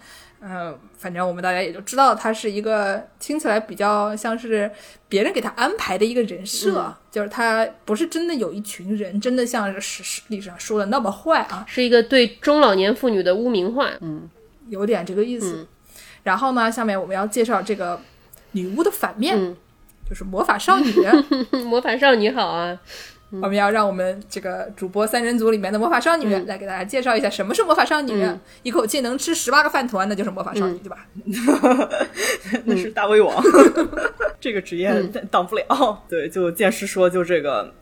嗯，反正我们大家也就知道，他是一个听起来比较像是别人给他安排的一个人设，就是他不是真的有一群人，真的像史史历史上说的那么坏啊，是一个对中老年妇女的污名化，嗯，有点这个意思。然后呢，下面我们要介绍这个女巫的反面，就是魔法少女。[LAUGHS] 魔法少女好啊。我们要让我们这个主播三人组里面的魔法少女来给大家介绍一下什么是魔法少女，一口气能吃十八个饭团，那就是魔法少女，对吧？[LAUGHS] 那是大胃王，[LAUGHS] 这个职业挡不了。对，就剑师说，就这个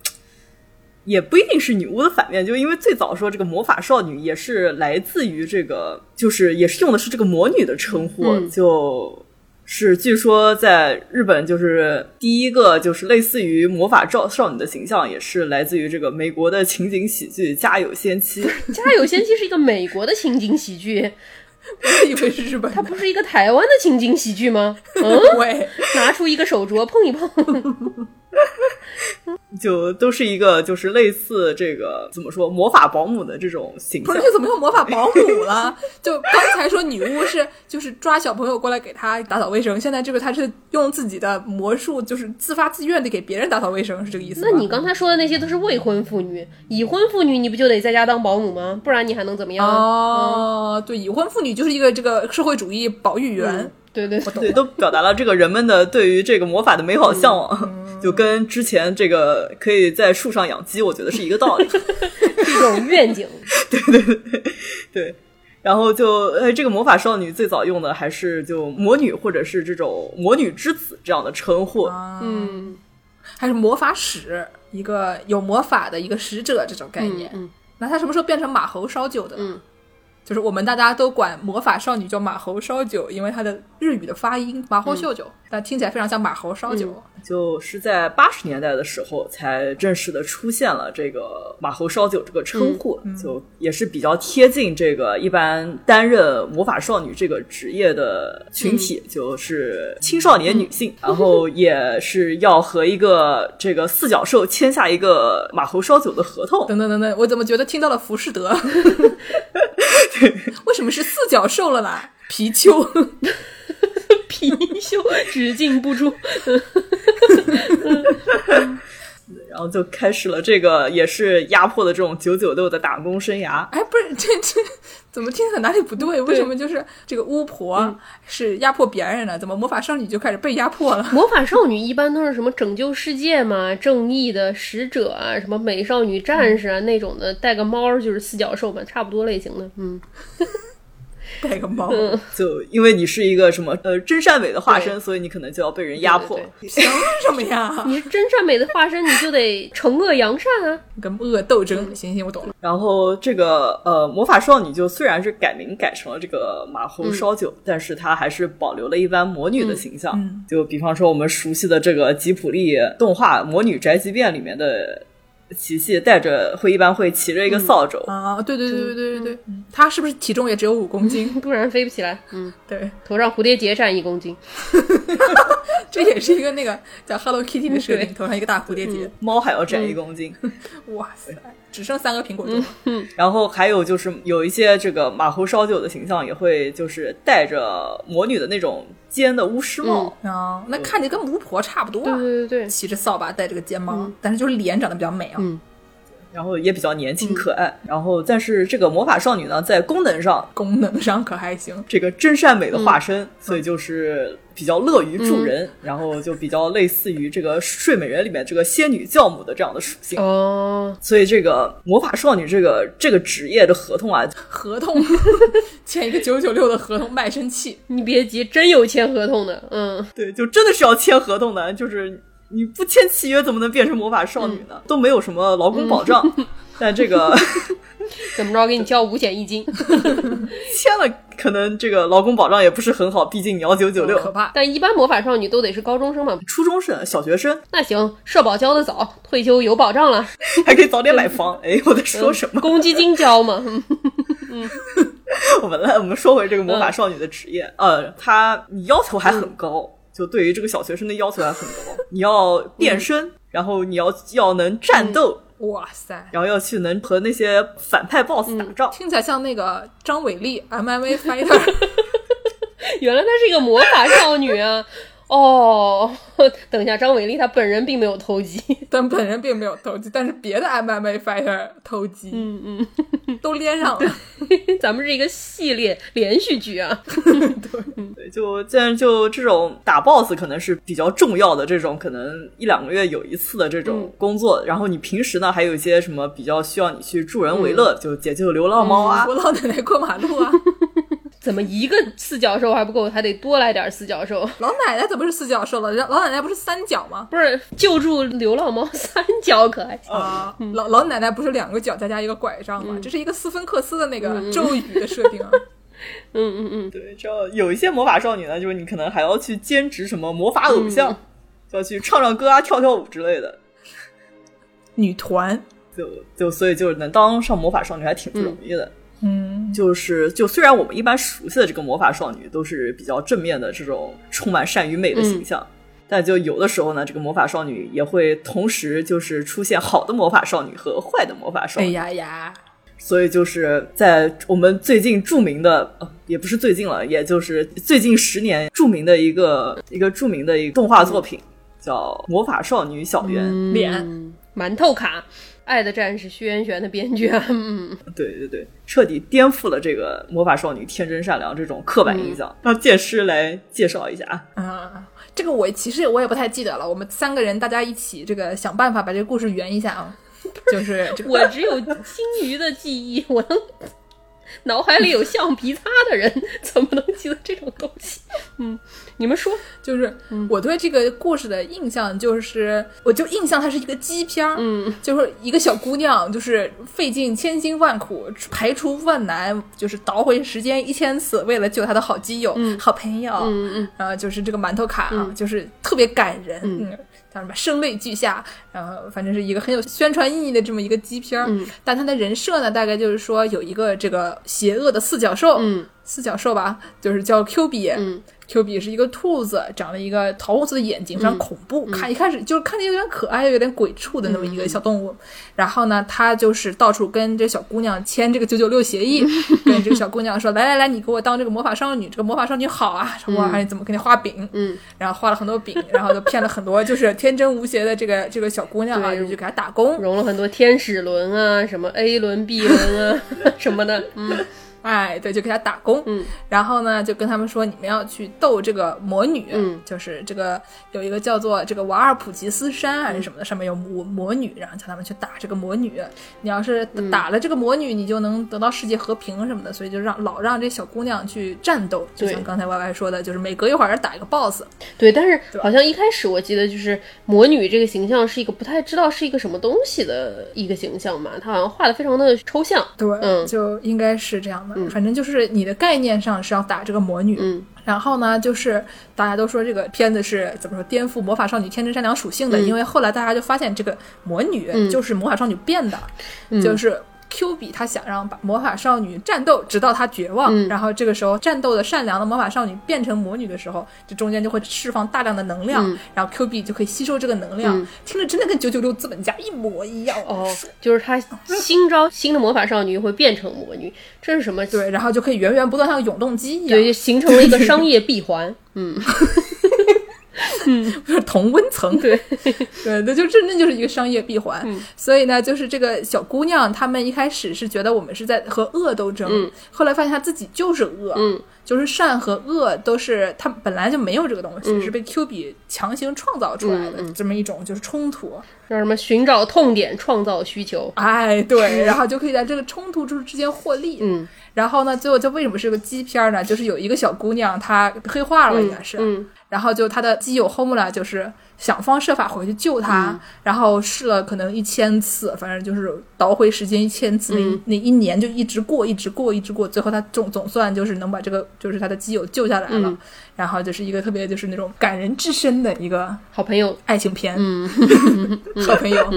也不一定是女巫的反面，就因为最早说这个魔法少女也是来自于这个，就是也是用的是这个魔女的称呼，就。是，据说在日本，就是第一个就是类似于魔法少少女的形象，也是来自于这个美国的情景喜剧《家有仙妻》。《家有仙妻》是一个美国的情景喜剧，[LAUGHS] 我以为是日本。它不是一个台湾的情景喜剧吗？嗯，[LAUGHS] 对，拿出一个手镯碰一碰。[LAUGHS] [LAUGHS] 就都是一个，就是类似这个怎么说魔法保姆的这种形象。不是，怎么又魔法保姆了？[LAUGHS] 就刚才说女巫是就是抓小朋友过来给他打扫卫生，现在这个他是用自己的魔术，就是自发自愿的给别人打扫卫生，是这个意思那你刚才说的那些都是未婚妇女，已婚妇女你不就得在家当保姆吗？不然你还能怎么样？哦，对，已婚妇女就是一个这个社会主义保育员。对对对，都表达了这个人们的对于这个魔法的美好向往，[LAUGHS] 就跟之前这个可以在树上养鸡，我觉得是一个道理，[LAUGHS] 一种愿景。[LAUGHS] 对对对对，然后就呃，这个魔法少女最早用的还是就魔女或者是这种魔女之子这样的称呼，嗯，还是魔法使一个有魔法的一个使者这种概念。嗯，那他什么时候变成马猴烧酒的？嗯。就是我们大家都管魔法少女叫马猴烧酒，因为它的日语的发音马猴秀酒，但听起来非常像马猴烧酒。就是在八十年代的时候，才正式的出现了这个马猴烧酒这个称呼，就也是比较贴近这个一般担任魔法少女这个职业的群体，就是青少年女性，然后也是要和一个这个四角兽签下一个马猴烧酒的合同。[LAUGHS] 等等等等，我怎么觉得听到了浮士德？[LAUGHS] 为什么是四角兽了啦？貔貅，[LAUGHS] [LAUGHS] 貔貅，[LAUGHS] 只进不出。[LAUGHS] 然后就开始了这个也是压迫的这种九九六的打工生涯。哎，不是这这怎么听起来哪里不对？为什么就是这个巫婆是压迫别人的？怎么魔法少女就开始被压迫了？魔法少女一般都是什么拯救世界嘛，正义的使者啊，什么美少女战士啊那种的，带个猫就是四脚兽嘛，差不多类型的。嗯。带个猫，就因为你是一个什么呃真善美的化身，所以你可能就要被人压迫。对凭什么呀？[LAUGHS] 你是真善美的化身，你就得惩恶扬善啊。跟恶斗争，行行，我懂了。然后这个呃魔法少女就虽然是改名改成了这个马猴烧酒，但是她还是保留了一般魔女的形象。嗯就比方说我们熟悉的这个吉普力动画《魔女宅急便》里面的琪琪，带着会一般会骑着一个扫帚。啊，对对对对对对对，他是不是体重也只有五公斤？[LAUGHS] 不然飞不起来。嗯，对，头上蝴蝶结占一公斤。[LAUGHS] 这也是一个那个叫 Hello Kitty 的设定，头上一个大蝴蝶结。猫还要占一公斤，哇塞，只剩三个苹果多，嗯。然后还有就是有一些这个马猴烧酒的形象也会就是戴着魔女的那种尖的巫师帽，啊，那看着跟巫婆差不多对啊。对对对，骑着扫把，戴着个尖帽，但是就是脸长得比较美啊。嗯然后也比较年轻可爱。然后但是这个魔法少女呢，在功能上功能上可还行。这个真善美的化身，所以就是比较乐于助人，然后就比较类似于这个睡美人里面这个仙女教母的这样的属性。哦，所以这个魔法少女这个这个职业的合同啊，合同 [LAUGHS] 签一个九九六的合同，卖身契。你别急，真有签合同的。嗯，对，就真的是要签合同的，就是你不签契约怎么能变成魔法少女呢？都没有什么劳工保障，[LAUGHS] 但这个 [LAUGHS] 怎么着给你交五险一金？[LAUGHS] 签了，可能这个劳工保障也不是很好，毕竟你要九九六可。怕。但一般魔法少女都得是高中生嘛。初中生、小学生那行，社保交的早，退休有保障了。还可以早点买房。哎，我在说什么？公积金交嘛。嗯我们来，我们说回这个魔法少女的职业，呃，她你要求还很高，就对于这个小学生的要求还很高，你要变身，然后你要要能战斗，哇塞，然后要去能和那些反派 BOSS 打仗。听起来像那个张伟丽 MMA [LAUGHS] fighter。[LAUGHS] 原来她是一个魔法少女啊！哦，等一下，张伟丽她本人并没有偷鸡。[LAUGHS] 但本人并没有偷鸡，但是别的 MMA fighter 偷鸡，嗯嗯 [LAUGHS] 都连上了。嗯，[LAUGHS] 咱们是一个系列连续剧啊。对对，就既然就这种打 BOSS 可能是比较重要的这种，可能一两个月有一次的这种工作。然后你平时呢，还有一些什么比较需要你去助人为乐，就解救流浪猫啊。扶老奶奶过马路啊！怎么一个四脚兽还不够，还得多来点四脚兽？[LAUGHS] 老奶奶怎么是四脚兽了？老奶奶不是三脚吗？不是救助流浪猫三脚可还行？啊，老老奶奶不是两个脚再加一个拐杖吗？这是一个斯芬克斯的那个咒语的设定啊。[LAUGHS] 嗯嗯嗯，对，这有一些魔法少女呢，就是你可能还要去兼职什么魔法偶像，就要去唱唱歌啊、跳跳舞之类的。女团，就就所以就能当上魔法少女还挺不容易的。嗯，就是就虽然我们一般熟悉的这个魔法少女都是比较正面的这种充满善与美的形象，但就有的时候呢，这个魔法少女也会同时就是出现好的魔法少女和坏的魔法少哎女。呀呀，所以就是在我们最近著名的，呃，也不是最近了，也就是最近十年著名的一个一个著名的一个动画作品，叫《魔法少女小圆》。脸嗯馒头卡，爱的战士薛元玄的编剧啊。[LAUGHS] 嗯，对对对，彻底颠覆了这个魔法少女天真善良这种刻板印象。让剑师来介绍一下啊。啊，这个我其实我也不太记得了。我们三个人大家一起这个想办法把这个故事圆一下啊。就是这个 [LAUGHS] 我只有金鱼的记忆，我能 [LAUGHS] 脑海里有橡皮擦的人，怎么能记得这种东西？嗯，你们说，就是我对这个故事的印象就是，我就印象它是一个鸡片儿，嗯，就是一个小姑娘，就是费尽千辛万苦，排除万难，就是倒回时间一千次，为了救她的好基友、好朋友，嗯嗯然后就是这个馒头卡啊，就是特别感人，嗯。叫什么声泪俱下，然后反正是一个很有宣传意义的这么一个鸡片儿，嗯。但他的人设呢，大概就是说有一个这个邪恶的四脚兽，嗯。四脚兽吧，就是叫 Q 比，嗯。Q 比是一个兔子，长了一个桃红色的眼睛，非常恐怖，看一开始就是看着有点可爱，又有点鬼畜的那么一个小动物。然后呢，他就是到处跟这小姑娘签这个九九六协议，[LAUGHS] 跟这个小姑娘说：“来来来，你给我当这个魔法少女，这个魔法少女好啊，我还你怎么给你画饼？”嗯，然后画了很多饼，然后就骗了很多就是天真无邪的这个这个小姑娘啊，对就去给她打工。融了很多天使轮啊，什么 A 轮、B 轮啊 [LAUGHS] 什么的。嗯哎，对，就给他打工。嗯，然后呢，就跟他们说，你们要去斗这个魔女，嗯就是这个有一个叫做这个瓦尔普吉斯山还是什么的，上面有魔魔女，然后叫他们去打这个魔女。你要是嗯打了这个魔女，你就能得到世界和平什么的，所以就让老让这小姑娘去战斗。就像刚才 Y Y 说的，就是每隔一会儿打一个 BOSS。对，但是好像一开始我记得就是魔女这个形象是一个不太知道是一个什么东西的一个形象嘛，她好像画的非常的抽象。对，嗯就应该是这样的。反正就是你的概念上是要打这个魔女，嗯。然后呢，就是大家都说这个片子是怎么说颠覆魔法少女天真善良属性的，嗯。因为后来大家就发现这个魔女就是魔法少女变的，嗯。就是 Q 比他想让把魔法少女战斗，直到她绝望，嗯。然后这个时候战斗的善良的魔法少女变成魔女的时候，这中间就会释放大量的能量，嗯。然后 Q 比就可以吸收这个能量，嗯。听着真的跟九九六资本家一模一样。哦，就是他新招新的魔法少女会变成魔女，这是什么？对，然后就可以源源不断像永动机一样，对，就形成了一个商业闭环。嗯，[LAUGHS] [LAUGHS] 就是同温层，对 [LAUGHS] 对，那就真正就是一个商业闭环。嗯所以呢，就是这个小姑娘，她们一开始是觉得我们是在和恶斗争，嗯后来发现她自己就是恶，嗯就是善和恶都是她本来就没有这个东西，嗯是被 Q 比强行创造出来的、嗯嗯这么一种就是冲突。叫什么？寻找痛点，创造需求。哎，对，[LAUGHS] 然后就可以在这个冲突之之间获利。嗯然后呢，最后就为什么是个鸡片呢？就是有一个小姑娘，她黑化了，应该是，嗯然后就他的基友 Homer 就是想方设法回去救他，嗯。然后试了可能一千次，反正就是倒回时间一千次，嗯。那那一年就一直过，一直过，一直过，最后他总总算就是能把这个就是他的基友救下来了，嗯。然后就是一个特别就是那种感人至深的一个好朋友。爱情片，嗯。[LAUGHS] 好朋友，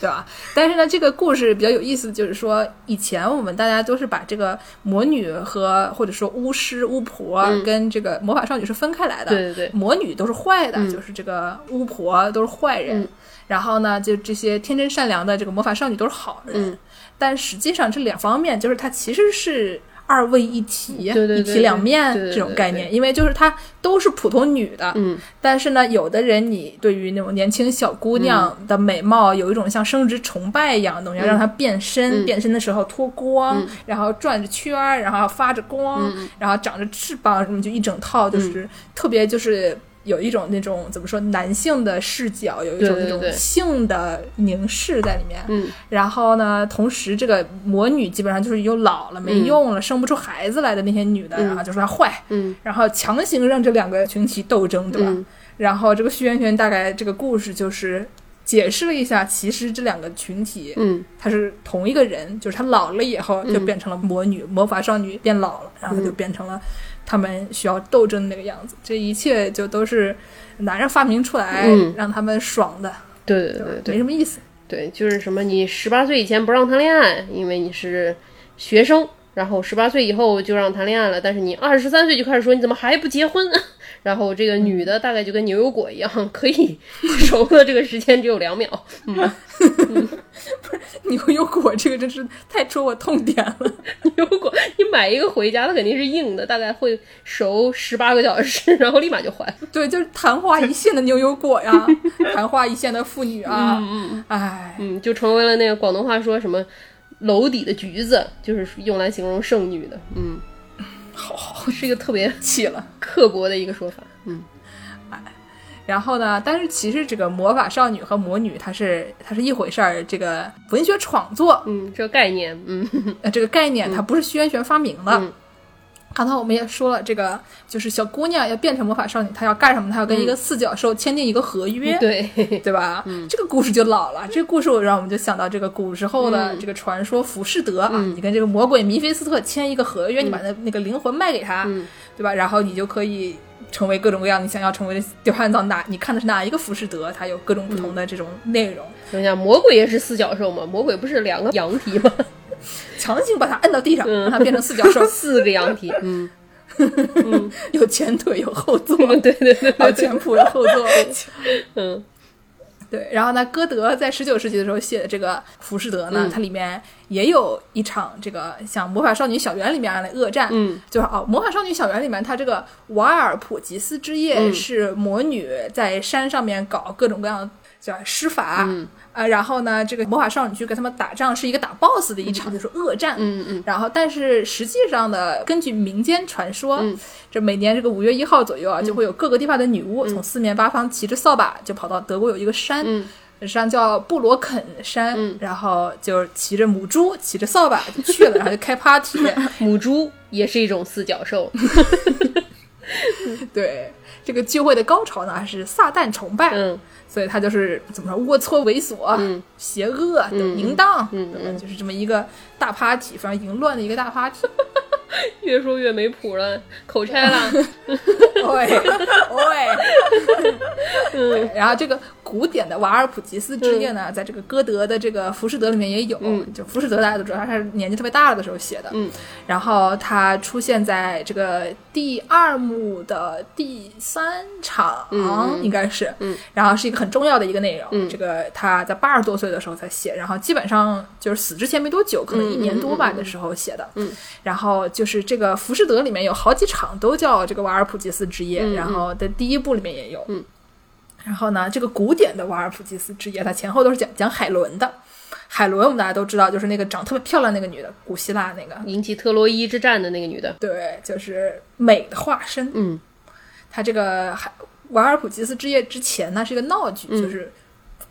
对吧？但是呢，这个故事比较有意思，就是说以前我们大家都是把这个魔女和或者说巫师、巫婆嗯。跟这个魔法少女是分开来的，对对对。魔女都是坏的，嗯。就是这个巫婆都是坏人。嗯。然后呢，就这些天真善良的这个魔法少女都是好人，嗯。但实际上这两方面就是它其实是二位一体，对对对一体两面这种概念，因为就是她都是普通女的，嗯。但是呢，有的人你对于那种年轻小姑娘的美貌有一种像生殖崇拜一样的东西，要让她变身，嗯。变身的时候脱光，嗯。然后转着圈儿，然后发着光，嗯。然后长着翅膀什么，就一整套，就是特别就是。有一种那种怎么说男性的视角，有一种那种性的凝视在里面。嗯。然后呢，同时这个魔女基本上就是又老了没用了，生不出孩子来的那些女的，嗯。然后就说她坏，嗯。然后强行让这两个群体斗争，对吧？嗯。然后这个徐媛媛大概这个故事就是解释了一下，其实这两个群体嗯。她是同一个人，就是她老了以后就变成了魔女，魔法少女变老了，然后就变成了他们需要斗争的那个样子。这一切就都是男人发明出来、嗯让他们爽的，对对对对对没什么意思。对，就是什么，你十八岁以前不让谈恋爱，因为你是学生，然后十八岁以后就让谈恋爱了，但是你二十三岁就开始说你怎么还不结婚？然后这个女的大概就跟牛油果一样，[LAUGHS] 可以熟的这个时间只有两秒。嗯，[LAUGHS] 牛油果这个真是太戳我痛点了。牛油果你买一个回家，它肯定是硬的，大概会熟十八个小时，[LAUGHS] 然后立马就坏了。对，就是昙花一现的牛油果呀，昙花一现的妇女啊，嗯哎，嗯，就成为了那个广东话说什么楼底的橘子，就是用来形容剩女的。嗯，好好 [LAUGHS] 是一个特别气了。刻薄的一个说法。嗯然后呢，但是其实这个魔法少女和魔女，它是它是一回事儿。这个文学创作，嗯，这个概念，嗯呃，这个概念它不是徐源泉发明的。嗯刚才我们也说了，这个就是小姑娘要变成魔法少女，她要干什么？她要跟一个四角兽签订一个合约，嗯对，对吧？[LAUGHS] 这个故事就老了。这个故事让我们就想到这个古时候的这个传说浮士德啊，你跟这个魔鬼弥菲斯特签一个合约，你把那那个灵魂卖给他，嗯对吧？然后你就可以成为各种各样你想要成为的。就看到哪你看的是哪一个浮士德，它有各种不同的这种内容，等一下，魔鬼也是四角兽吗？魔鬼不是两个羊蹄吗？强行把它摁到地上，让它变成四脚兽，[LAUGHS] 四个羊蹄，嗯，[LAUGHS] 有前腿有后座，对对对有前仆有后座。嗯。对，[LAUGHS] 然后呢，歌德在十九世纪的时候写的这个《浮士德》呢，嗯。它里面也有一场这个像《魔法少女小圆》里面的恶战，嗯。就是哦，《魔法少女小圆》里面，它这个瓦尔普吉斯之夜嗯。是魔女在山上面搞各种各样叫施法，啊，然后呢，这个魔法少女去跟他们打仗是一个打 BOSS 的一场，就是恶战，嗯嗯，然后但是实际上呢，根据民间传说，这每年这个五月一号左右啊，就会有各个地方的女巫从四面八方骑着扫把，就跑到德国有一个山。山叫布罗肯山，然后就骑着母猪，骑着扫把就去了，然后就开 party。[LAUGHS] 母猪也是一种四脚兽。[LAUGHS] 对，这个聚会的高潮呢是撒旦崇拜，嗯，所以他就是怎么说龌龊猥琐、邪恶等淫荡，嗯，就是这么一个大 party，非常淫乱的一个大 party。[LAUGHS] 越说越没谱了，口拆了。[LAUGHS] 喂喂，[LAUGHS] 然后这个古典的瓦尔普吉斯之夜呢，在这个歌德的这个《浮士德》里面也有。就《浮士德》大家都知道，他是年纪特别大了的时候写的。嗯，然后他出现在这个第二幕的第三场，应该是。嗯，然后是一个很重要的一个内容。嗯，这个他在八十多岁的时候才写，然后基本上就是死之前没多久，可能一年多吧的时候写的。嗯，然后就是这个《浮士德》里面有好几场都叫这个瓦尔普吉斯之夜，然后的第一部里面也有。嗯，然后呢，这个古典的瓦尔普吉斯之夜，它前后都是讲讲海伦的。海伦我们大家都知道，就是那个长特别漂亮那个女的，古希腊那个引起特洛伊之战的那个女的。对，就是美的化身。嗯，她这个海瓦尔普吉斯之夜之前呢是一个闹剧，就是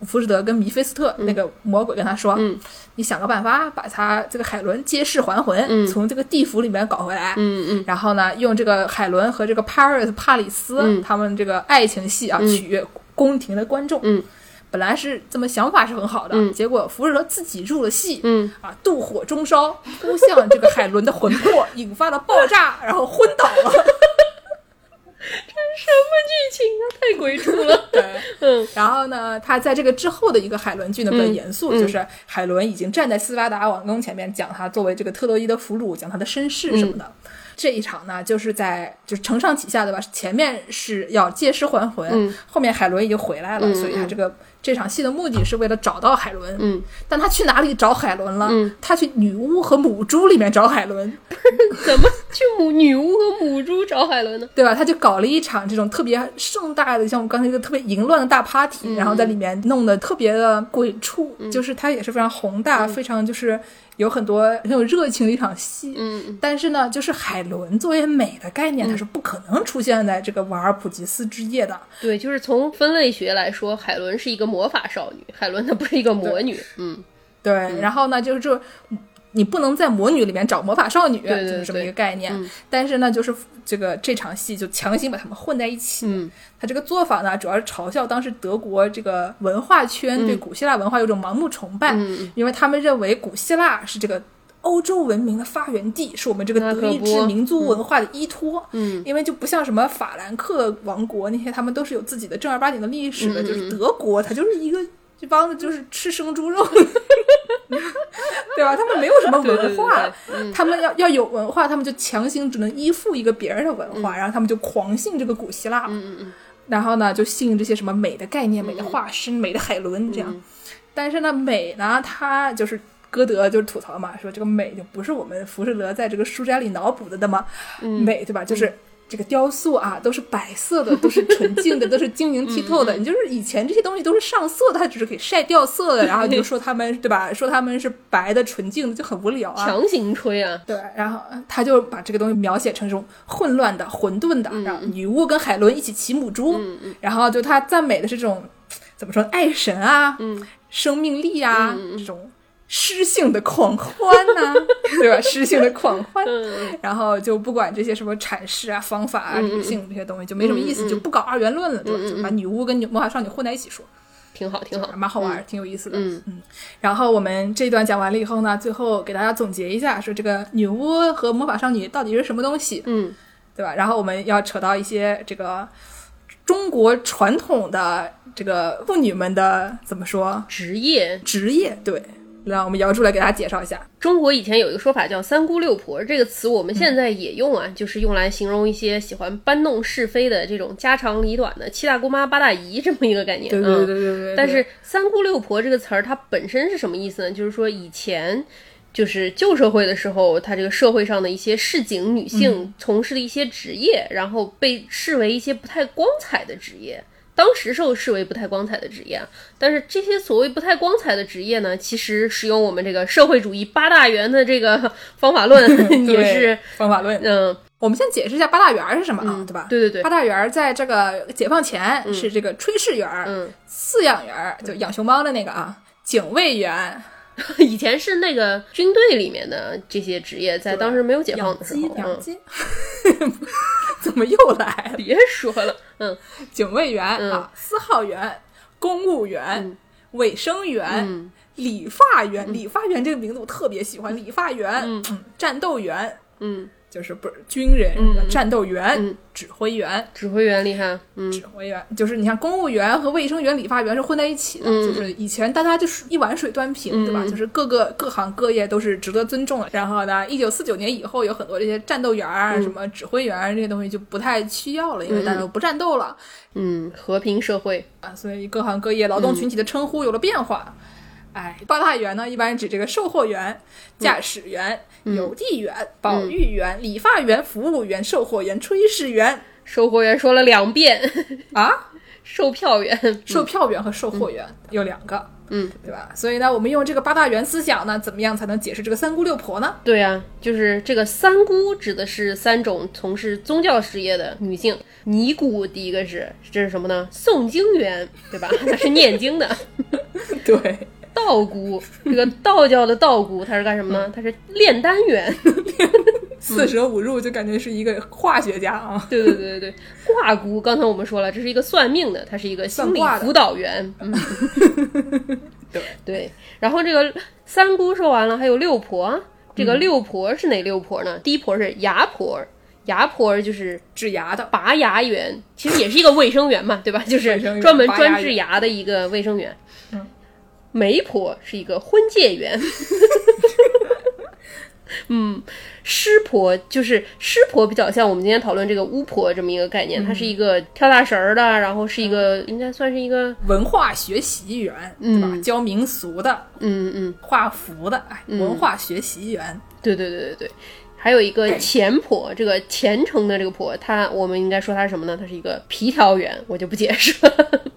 浮士德跟弥菲斯特那个魔鬼跟他说：“嗯，你想个办法把他这个海伦借尸还魂，嗯。从这个地府里面搞回来。”嗯嗯。然后呢，用这个海伦和这个 Paris 帕里斯、嗯。他们这个爱情戏啊，取悦宫廷的观众。嗯，本来是这么想法是很好的，嗯。结果福士德自己入了戏，嗯。啊，妒火中烧，扑向这个海伦的魂魄，[LAUGHS] 引发了爆炸，然后昏倒了。什么剧情啊？太鬼畜了。[LAUGHS] 对，[LAUGHS] 嗯然后呢，他在这个之后的一个海伦剧呢比较严肃，嗯就是海伦已经站在斯巴达王宫前面讲他作为这个特洛伊的俘虏，讲他的身世什么的。这一场呢，就是在就是承上启下的吧，前面是要借尸还魂，嗯后面海伦已经回来了，嗯所以他这个这场戏的目的是为了找到海伦。嗯，但他去哪里找海伦了？嗯他去女巫和母猪里面找海伦，[LAUGHS] 怎么去母女巫和母猪找海伦呢？对吧？他就搞了一场这种特别盛大的，像我们刚才一个特别淫乱的大 party，、然后在里面弄得特别的鬼畜，就是它也是非常宏大，非常就是有很多很有热情的一场戏。嗯但是呢，就是海伦作为美的概念，它是不可能出现在这个瓦尔普吉斯之夜的。对，就是从分类学来说，海伦是一个魔法少女，海伦她不是一个魔女。嗯对，然后呢，就是这。你不能在魔女里面找魔法少女，对对就是这么一个概念。嗯但是呢，就是这个这场戏就强行把他们混在一起。嗯他这个做法呢，主要是嘲笑当时德国这个文化圈对古希腊文化有种盲目崇拜，嗯因为他们认为古希腊是这个欧洲文明的发源地，是我们这个德意志民族文化的依托。嗯因为就不像什么法兰克王国那些，他们都是有自己的正儿八经的历史的，就是德国，它就是一个。这帮子就是吃生猪肉，对吧？他们没有什么对对对文化，他们要要有文化，他们就强行只能依附一个别人的文化，然后他们就狂信这个古希腊，嗯嗯然后呢就信这些什么美的概念、美的化身、美的海伦这样。但是呢，美呢，它就是歌德就是吐槽嘛，说这个美就不是我们浮士德在这个书斋里脑补的的嘛，美对吧？就是。这个雕塑啊，都是白色的，都是纯净的，都是晶莹剔透的。你就是以前这些东西都是上色的，它只是给晒掉色的，然后你就说他们对吧？说他们是白的、纯净的，就很无聊啊。强行吹啊！对，然后他就把这个东西描写成这种混乱的、混沌的，然后女巫跟海伦一起骑母猪，然后就他赞美的是这种怎么说，爱神啊，生命力啊，这种诗性的狂欢呐、[LAUGHS] 对吧？诗性的狂欢，然后就不管这些什么阐释啊、方法啊、理性这些东西，就没什么意思，就不搞二元论了，对吧？就把女巫跟魔法少女混在一起说。挺好，挺好。蛮好玩儿，挺有意思的。嗯然后我们这一段讲完了以后呢，最后给大家总结一下，说这个女巫和魔法少女到底是什么东西，嗯对吧？然后我们要扯到一些这个中国传统的这个妇女们的怎么说职业，职业，对。让我们姚柱来给大家介绍一下。中国以前有一个说法叫“三姑六婆”，这个词我们现在也用啊，就是用来形容一些喜欢搬弄是非的这种家长里短的七大姑妈八大姨这么一个概念。对对对对对对。但是“三姑六婆”这个词儿它本身是什么意思呢？就是说以前。就是旧社会的时候，她这个社会上的一些市井女性从事的一些职业，然后被视为一些不太光彩的职业。当时受视为不太光彩的职业啊。但是这些所谓不太光彩的职业呢，其实使用我们这个社会主义八大员的这个方法论，[LAUGHS] [LAUGHS] 也是方法论。嗯，我们先解释一下八大员儿是什么啊，对吧？对对对八大员儿在这个解放前是这个炊事员儿、嗯，饲养员儿，就养熊猫的那个啊，警卫员、[LAUGHS] 以前是那个军队里面的这些职业，在当时没有解放的时候，[LAUGHS] 怎么又来？了？[LAUGHS] 别说了，嗯。警卫员、嗯。啊，司号员、公务员、嗯。卫生员、嗯。理发员。理发员这个名字我特别喜欢，理发员，嗯战斗员嗯，就是不是军人，嗯战斗员、嗯指挥员。指挥员厉害，嗯指挥员就是你像，公务员和卫生员、理发员是混在一起的，嗯就是以前大家就是一碗水端平，对吧？嗯就是各个各行各业都是值得尊重的。然后呢，一九四九年以后，有很多这些战斗员啊、嗯什么指挥员这些东西就不太需要了，因为大家都不战斗了。嗯，和平社会，啊，所以各行各业劳动群体的称呼有了变化。哎，八大员呢，一般指这个售货员、驾驶员、邮递员、保育员、理发员、服务员、售货员、炊事员售货员说了两遍，啊，[LAUGHS] 售票员，售票员和售货员、有两个，嗯，对吧？所以呢，我们用这个八大员思想呢，怎么样才能解释这个三姑六婆呢？对啊，就是这个三姑指的是三种从事宗教事业的女性。尼姑第一个是这是什么呢？诵经员，对吧？那是念经的。[LAUGHS] 对，道姑，这个道教的道姑，她是干什么呢？她是炼丹员。[LAUGHS] 四舍五入就感觉是一个化学家啊。[LAUGHS] 对对对对对，卦姑，刚才我们说了，这是一个算命的，她是一个心理辅导员。嗯，[LAUGHS] 对对。然后这个三姑说完了，还有六婆。这个六婆是哪六婆呢？第一婆是牙婆，牙婆就是治牙的，拔牙员，其实也是一个卫生员嘛，对吧？就是专门专治牙的一个卫生员。嗯，媒婆是一个婚介员。[LAUGHS] 嗯，师婆就是师婆，比较像我们今天讨论这个巫婆这么一个概念，它是一个跳大神儿的，然后是一个应该算是一个文化学习员，对吧？嗯教民俗的，嗯嗯，画符的，哎，文化学习员。对对对对对。还有一个虔婆，这个虔诚的这个婆，她我们应该说她是什么呢？她是一个皮条员，我就不解释了。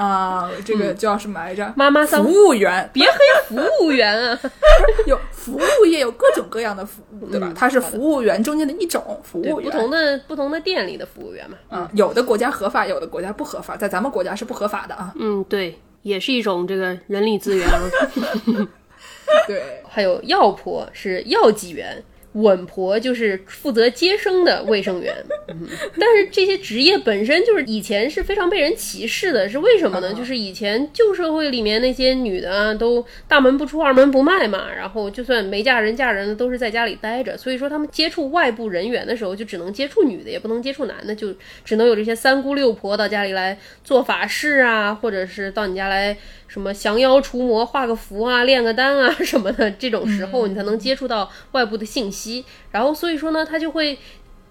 啊，这个叫什么来着？妈妈桑服务员，别黑服务员啊！[LAUGHS] 有服务业有各种各样的服务，对吧？它是服务员中间的一种服，务员。不同的不同的店里的服务员嘛。嗯，有的国家合法，有的国家不合法，在咱们国家是不合法的啊。嗯，对，也是一种这个人力资源啊。[LAUGHS] 对，还有药婆是药剂员，稳婆就是负责接生的卫生员。嗯，但是这些职业本身就是以前是非常被人歧视的，是为什么呢？就是以前旧社会里面那些女的啊，都大门不出二门不迈嘛，然后就算没嫁人嫁人的都是在家里待着，所以说他们接触外部人员的时候，就只能接触女的，也不能接触男的，就只能有这些三姑六婆到家里来做法事啊，或者是到你家来什么降妖除魔、画个符啊、炼个丹啊 [LAUGHS] 什么的，这种时候你才能接触到外部的信息。然后所以说呢，他就会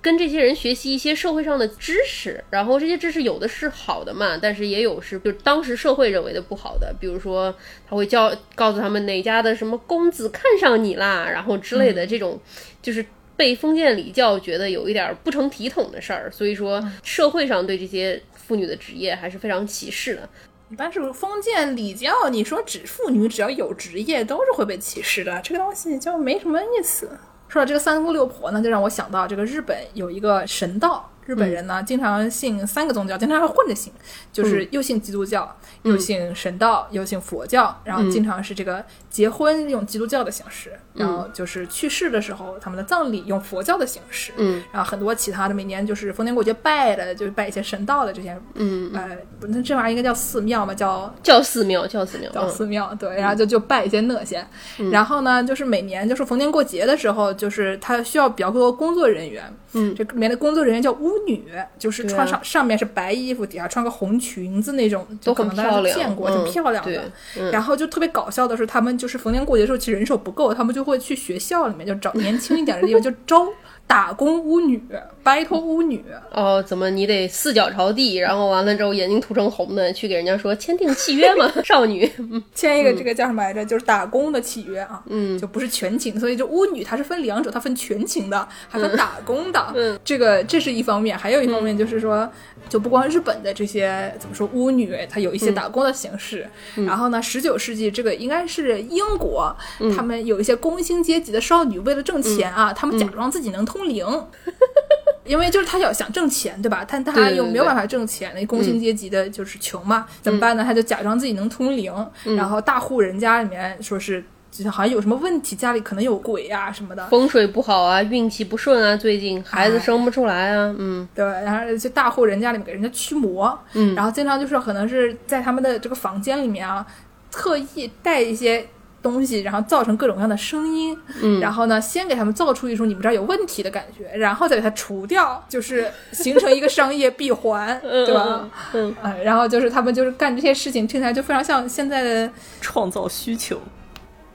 跟这些人学习一些社会上的知识，然后这些知识有的是好的嘛，但是也有是就当时社会认为的不好的，比如说他会教告诉他们哪家的什么公子看上你啦，然后之类的这种，就是。被封建礼教觉得有一点不成体统的事儿，所以说社会上对这些妇女的职业还是非常歧视的。一般是封建礼教，你说只妇女只要有职业都是会被歧视的，这个东西就没什么意思。说到这个三姑六婆呢，就让我想到这个日本有一个神道，日本人呢、经常信三个宗教，经常还混着信，就是又信基督教，又信神道，又信佛教，然后经常是这个结婚用基督教的形式，然后就是去世的时候他们的葬礼用佛教的形式，嗯，然后很多其他的每年就是逢年过节拜的，就是拜一些神道的这些，嗯，呃，不那这玩意儿应该叫寺庙嘛，叫叫寺庙，叫寺庙，叫嗯。寺庙，对，然后就就拜一些那些，然后呢，就是每年就是逢年过节的时候，就是他需要比较多工作人员，嗯，这里面的工作人员叫巫女，就是穿上、上面是白衣服，底下穿个红裙子那种，就都可能大家都见过，嗯挺漂亮的。然后就特别搞笑的是，他们就是逢年过节的时候，其实人手不够，他们就会去学校里面就找年轻一点的地方，就招打工巫女，白头巫女。哦，怎么你得四脚朝地，然后完了之后眼睛涂成红的，去给人家说签订契约吗？[LAUGHS] 少女，签一个这个叫什么来着？就是打工的契约啊，嗯，就不是全勤，所以就巫女她是分两种，她分全勤的，还分打工的。嗯，这个这是一方面，还有一方面就是说，就不光日本的这些怎么说巫女，她有一些打工的形式。然后呢，十九世纪这个应该是英国，他们有一些工薪阶级的少女为了挣钱啊，他们假装自己能通灵。[LAUGHS] 因为就是他要想挣钱，对吧？但他又没有办法挣钱，那工薪阶级的就是穷嘛，怎么办呢？他就假装自己能通灵，然后大户人家里面说是，好像有什么问题，家里可能有鬼呀什么的，风水不好啊，运气不顺啊，最近孩子生不出来啊，嗯，对，然后就大户人家里面给人家驱魔，嗯，然后经常就是可能是在他们的这个房间里面啊，特意带一些。东西，然后造成各种各样的声音，嗯，然后呢，先给他们造出一种你们这儿有问题的感觉，然后再给它除掉，就是形成一个商业闭环，[LAUGHS] 对吧？嗯，然后就是他们就是干这些事情，听起来就非常像现在的创造需求，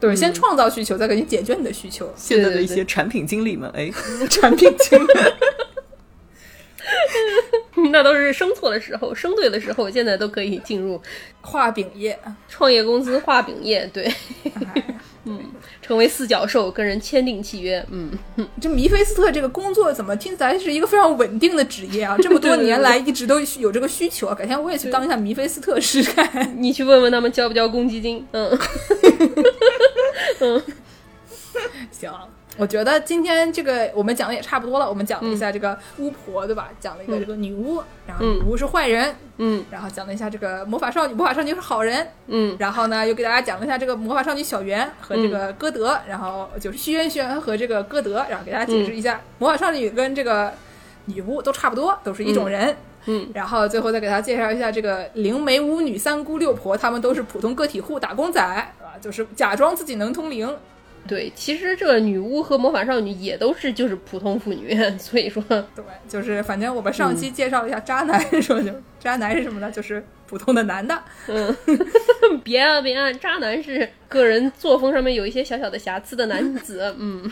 对，先创造需求，再给你解决你的需求。[LAUGHS] 现在的一些产品经理们，哎，[LAUGHS] 产品经理。[LAUGHS] 那都是生错的时候，生对的时候，现在都可以进入画饼业，创业公司画饼业，对，嗯，成为四角兽，跟人签订契约，嗯，这米菲斯特这个工作怎么听起来是一个非常稳定的职业啊？这么多年来一直都有这个需求啊，改天我也去当一下米菲斯特试试看。你去问问他们交不交公积金？嗯，[LAUGHS] 嗯，行。我觉得今天这个我们讲的也差不多了。我们讲了一下这个巫婆，对吧？讲了一个这个女巫，然后女巫是坏人，嗯，然后讲了一下这个魔法少女，魔法少女是好人，嗯，然后呢又给大家讲了一下这个魔法少女小圆和这个歌德，然后就是虚渊轩和这个歌德，然后给大家解释一下魔法少女跟这个女巫都差不多，都是一种人，嗯，然后最后再给大家介绍一下这个灵媒巫女三姑六婆，她们都是普通个体户打工仔，啊，就是假装自己能通灵。对，其实这个女巫和魔法少女也都是就是普通妇女，[LAUGHS] 所以说，对，就是反正我们上期介绍了一下渣男，[LAUGHS] 说就渣男是什么呢？就是普通的男的。嗯，[LAUGHS] 别啊别啊，渣男是个人作风上面有一些小小的瑕疵的男子。嗯，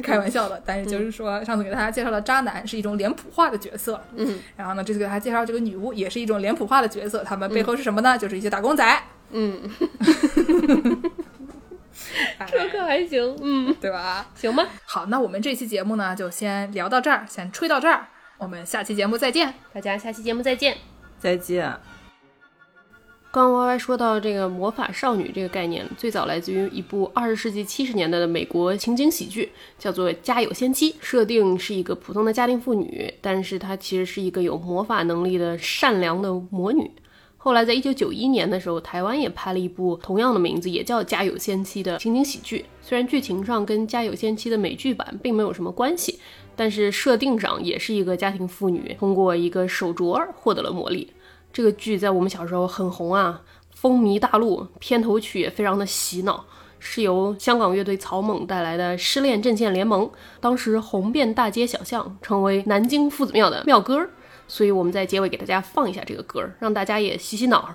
开玩笑的，但是就是说上次给大家介绍的渣男是一种脸谱化的角色。嗯，然后呢，这次给大家介绍这个女巫也是一种脸谱化的角色，他们背后是什么呢？就是一些打工仔。嗯。[LAUGHS] 这可还行，嗯，对吧？行吧。好，那我们这期节目呢，就先聊到这儿，先吹到这儿。我们下期节目再见，大家下期节目再见，再见。刚刚 Y Y 说到这个魔法少女这个概念，最早来自于一部二十世纪七十年代的美国情景喜剧，叫做《家有仙妻》。设定是一个普通的家庭妇女，但是她其实是一个有魔法能力的善良的魔女。后来，在一九九一年的时候，台湾也拍了一部同样的名字，也叫《家有仙妻》的情景喜剧。虽然剧情上跟《家有仙妻》的美剧版并没有什么关系，但是设定上也是一个家庭妇女通过一个手镯获得了魔力。这个剧在我们小时候很红啊，风靡大陆，片头曲也非常的洗脑，是由香港乐队草蜢带来的《失恋阵线联盟》，当时红遍大街小巷，成为南京夫子庙的庙歌。所以我们在结尾给大家放一下这个歌，让大家也洗洗脑。